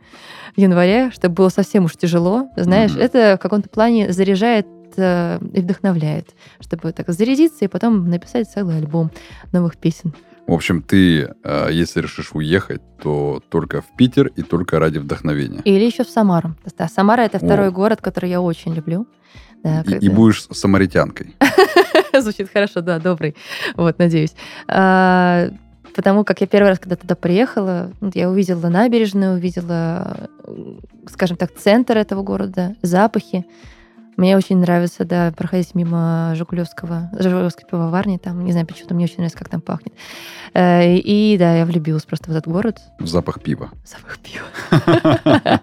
января, чтобы было совсем уж тяжело. Знаешь, mm-hmm. это в каком-то плане заряжает Э, и вдохновляет, чтобы так зарядиться и потом написать целый альбом новых песен. В общем, ты, э, если решишь уехать, то только в Питер и только ради вдохновения. Или еще в Самару. Да, Самара это второй О. город, который я очень люблю. Да, и, когда... и будешь самаритянкой. Звучит хорошо, да, добрый. Вот, надеюсь. А, потому как я первый раз, когда туда приехала, я увидела набережную, увидела, скажем так, центр этого города, запахи. Мне очень нравится, да, проходить мимо Жигулевского, Жигулевской пивоварни, там, не знаю, почему-то мне очень нравится, как там пахнет. Э, и, да, я влюбилась просто в этот город. В запах пива. Запах пива.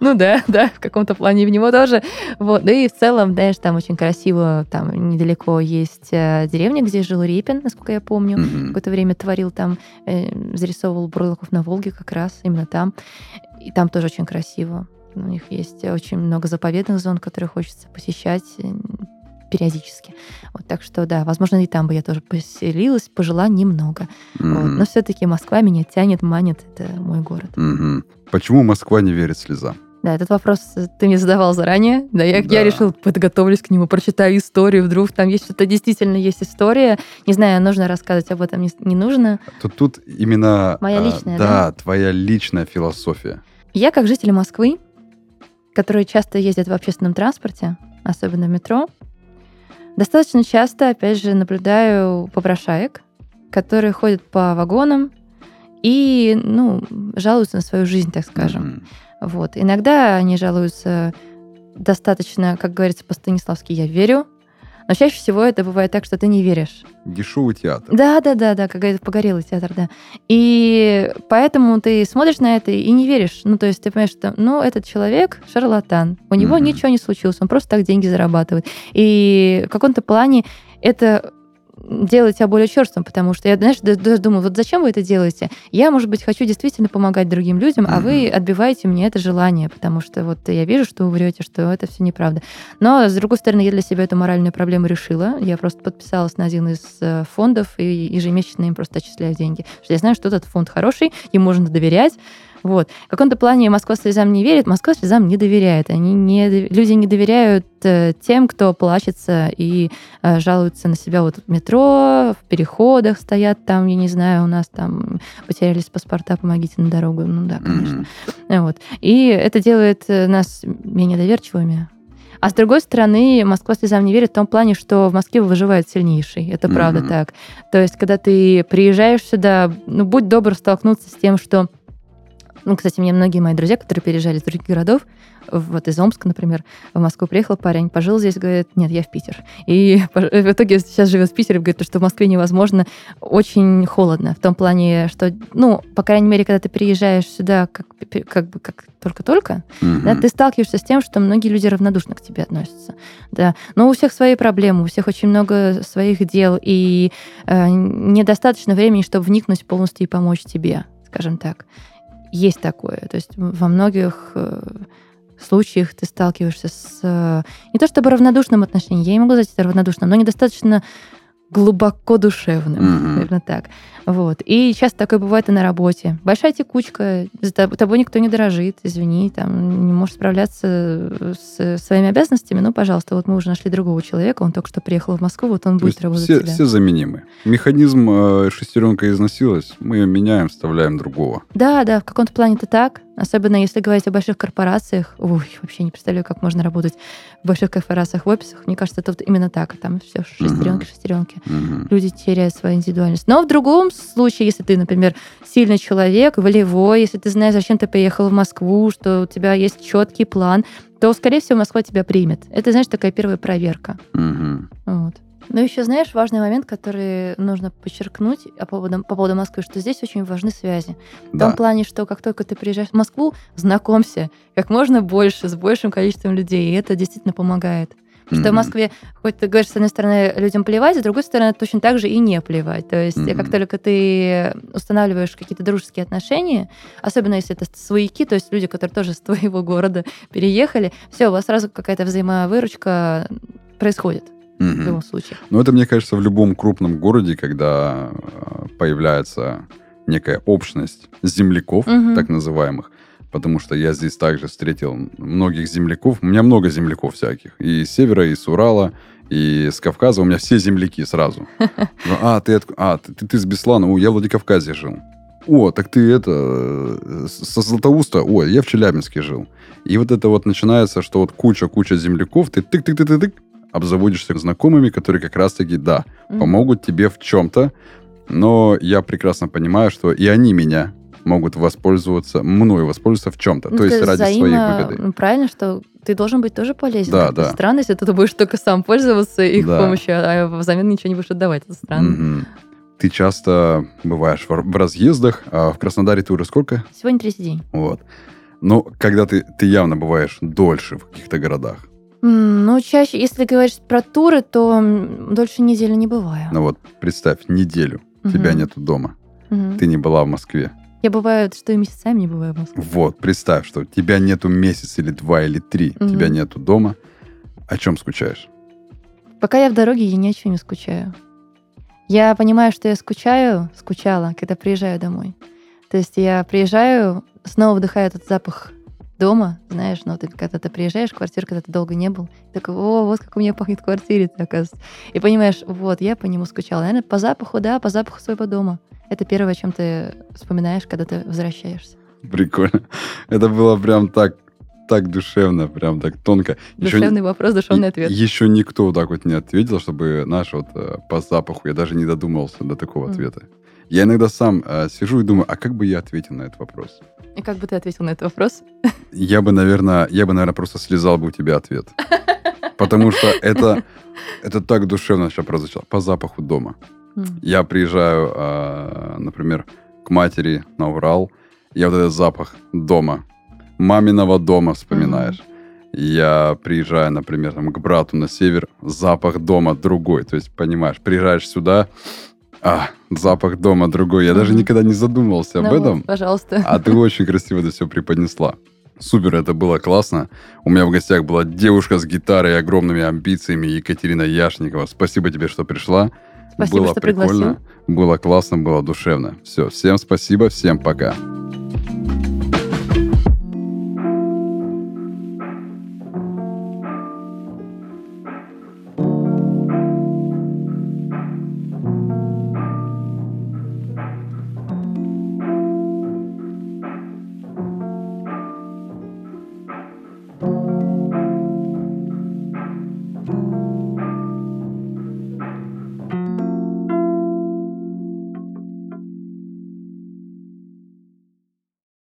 Ну да, да, в каком-то плане в него тоже. Вот, и в целом, знаешь, там очень красиво, там недалеко есть э, деревня, где жил Репин, насколько я помню. Какое-то время творил там, э, зарисовывал Бурлаков на Волге как раз, именно там. И там тоже очень красиво. У них есть очень много заповедных зон, которые хочется посещать э, периодически. Вот, так что, да, возможно, и там бы я тоже поселилась, пожила немного. Mm-hmm. Вот, но все-таки Москва меня тянет, манит, это мой город. Mm-hmm. Почему Москва не верит слезам? Да, этот вопрос ты мне задавал заранее. Да, я, да. я решил, подготовлюсь к нему, прочитаю историю, вдруг там есть что-то, действительно есть история. Не знаю, нужно рассказывать об этом, не, не нужно. Тут, тут именно... Моя а, личная, а, да? Да, твоя личная философия. Я, как житель Москвы, которые часто ездят в общественном транспорте, особенно в метро, достаточно часто, опять же, наблюдаю попрошаек, которые ходят по вагонам и, ну, жалуются на свою жизнь, так скажем. Mm-hmm. Вот. Иногда они жалуются достаточно, как говорится по-станиславски, я верю, но чаще всего это бывает так, что ты не веришь. Дешевый театр. Да, да, да, да, как говорится, погорелый театр, да. И поэтому ты смотришь на это и не веришь. Ну, то есть ты понимаешь, что, ну, этот человек шарлатан, у него mm-hmm. ничего не случилось, он просто так деньги зарабатывает. И в каком-то плане это делать тебя более черствым, потому что я, знаешь, даже думаю, вот зачем вы это делаете? Я, может быть, хочу действительно помогать другим людям, а вы отбиваете мне это желание, потому что вот я вижу, что вы врете, что это все неправда. Но, с другой стороны, я для себя эту моральную проблему решила. Я просто подписалась на один из э, фондов и ежемесячно им просто отчисляю деньги. Что я знаю, что этот фонд хороший, ему можно доверять, вот. В каком-то плане Москва слезам не верит, Москва слезам не доверяет. Они не, люди не доверяют э, тем, кто плачется и э, жалуются на себя вот в метро, в переходах стоят там, я не знаю, у нас там потерялись паспорта, помогите на дорогу. Ну да, конечно. Mm-hmm. Вот. И это делает э, нас менее доверчивыми. А с другой стороны, Москва слезам не верит в том плане, что в Москве выживает сильнейший. Это mm-hmm. правда так. То есть, когда ты приезжаешь сюда, ну, будь добр столкнуться с тем, что ну, кстати, мне многие мои друзья, которые переезжали из других городов, вот из Омска, например, в Москву приехал парень, пожил здесь, говорит, нет, я в Питер. И в итоге сейчас живет в Питере, говорит, что в Москве невозможно, очень холодно, в том плане, что, ну, по крайней мере, когда ты приезжаешь сюда как, как бы как только-только, mm-hmm. да, ты сталкиваешься с тем, что многие люди равнодушно к тебе относятся. Да. Но у всех свои проблемы, у всех очень много своих дел, и э, недостаточно времени, чтобы вникнуть полностью и помочь тебе, скажем так. Есть такое. То есть во многих э, случаях ты сталкиваешься с э, не то чтобы равнодушным отношением, я не могу сказать это равнодушным, но недостаточно глубоко душевным, Мгм. наверное, так. Вот. И часто такое бывает и на работе. Большая текучка, за тоб- тобой никто не дорожит, извини, там, не можешь справляться с своими обязанностями, ну, пожалуйста, вот мы уже нашли другого человека, он только что приехал в Москву, вот он То будет работать все, все заменимы. Механизм э, шестеренка износилась, мы ее меняем, вставляем другого. Да, да, в каком-то плане это так. Особенно если говорить о больших корпорациях. Ой, вообще не представляю, как можно работать в больших корпорациях, в офисах. Мне кажется, это вот именно так. Там все шестеренки, шестеренки. Мгм. Люди теряют свою индивидуальность. Но в другом случае, если ты, например, сильный человек, волевой, если ты знаешь, зачем ты поехал в Москву, что у тебя есть четкий план, то, скорее всего, Москва тебя примет. Это, знаешь, такая первая проверка. Мгм. Вот. Но еще, знаешь, важный момент, который нужно подчеркнуть по поводу, по поводу Москвы, что здесь очень важны связи. В Да. том плане, что как только ты приезжаешь в Москву, знакомься как можно больше, с большим количеством людей, и это действительно помогает. Потому что в Мгм. Москве, хоть ты говоришь, с одной стороны, людям плевать, с другой стороны, точно так же и не плевать. То есть, Мгм. как только ты устанавливаешь какие-то дружеские отношения, особенно если это свояки, то есть люди, которые тоже с твоего города переехали, все, у вас сразу какая-то взаимовыручка происходит в Мгм. любом случае. Ну, это, мне кажется, в любом крупном городе, когда э, появляется некая общность земляков, Мгм. так называемых, потому что я здесь также встретил многих земляков. У меня много земляков всяких. И с севера, и с Урала, и с Кавказа. У меня все земляки сразу. Ну, А, ты, а, ты, ты, ты с Беслана? О, я в Владикавказе жил. О, так ты это, э, со Златоуста? О, я в Челябинске жил. И вот это вот начинается, что вот куча-куча земляков, ты тык-тык-тык-тык, обзаводишься знакомыми, которые как раз-таки, да, Мгм. помогут тебе в чем-то, но я прекрасно понимаю, что и они меня могут воспользоваться, мною воспользоваться в чем-то, Ну, то есть ради своей взаимо- выгоды. ну, Правильно, что ты должен быть тоже полезен. Да, да. Странно, если ты будешь только сам пользоваться их Да. помощью, а взамен ничего не будешь отдавать. Это странно. Мгм. Ты часто бываешь в, в разъездах, а в Краснодаре ты уже сколько? Сегодня третий день. Вот. Но когда ты, ты явно бываешь дольше в каких-то городах. Ну, чаще, если говоришь про туры, то дольше недели не бываю. Ну вот, представь, неделю тебя Мгм. нету дома. Мгм. Ты не была в Москве. Я бываю, что и месяцами не бываю в Москве. Вот, представь, что тебя нету месяц или два или три, Мгм. тебя нету дома. О чем скучаешь? Пока я в дороге, я ни о чем не скучаю. Я понимаю, что я скучаю, скучала, когда приезжаю домой. То есть я приезжаю, снова вдыхаю этот запах дома, знаешь, ну, ты когда ты приезжаешь в квартиру, когда ты долго не был, такой, о, вот как у меня пахнет в квартире, оказывается. И понимаешь, вот, я по нему скучала. Наверное, по запаху, да, по запаху своего дома. Это первое, о чем ты вспоминаешь, когда ты возвращаешься. Прикольно. Это было прям так, так душевно, прям так тонко. Еще Душевный вопрос, душевный ответ. Еще никто вот так вот не ответил, чтобы наш вот э, по запаху, я даже не додумался до такого Мгм. ответа. Я иногда сам э, сижу и думаю, а как бы я ответил на этот вопрос? И как бы ты ответил на этот вопрос? Я бы, наверное, я бы, наверное, просто слезал бы у тебя ответ. Потому что это, это так душевно сейчас прозвучало. По запаху дома. Я приезжаю, а, например, к матери на Урал, я вот этот запах дома, маминого дома вспоминаешь. Я приезжаю, например, там, к брату на север, запах дома другой. То есть, понимаешь, приезжаешь сюда, а, запах дома другой. Я даже никогда не задумывался об Ну этом. пожалуйста. А ты очень красиво это все преподнесла. Супер, это было классно. У меня в гостях была девушка с гитарой и огромными амбициями Екатерина Яшникова. Спасибо тебе, что пришла. Спасибо, было что прикольно, пригласил. было классно, было душевно. Все, всем спасибо, всем пока.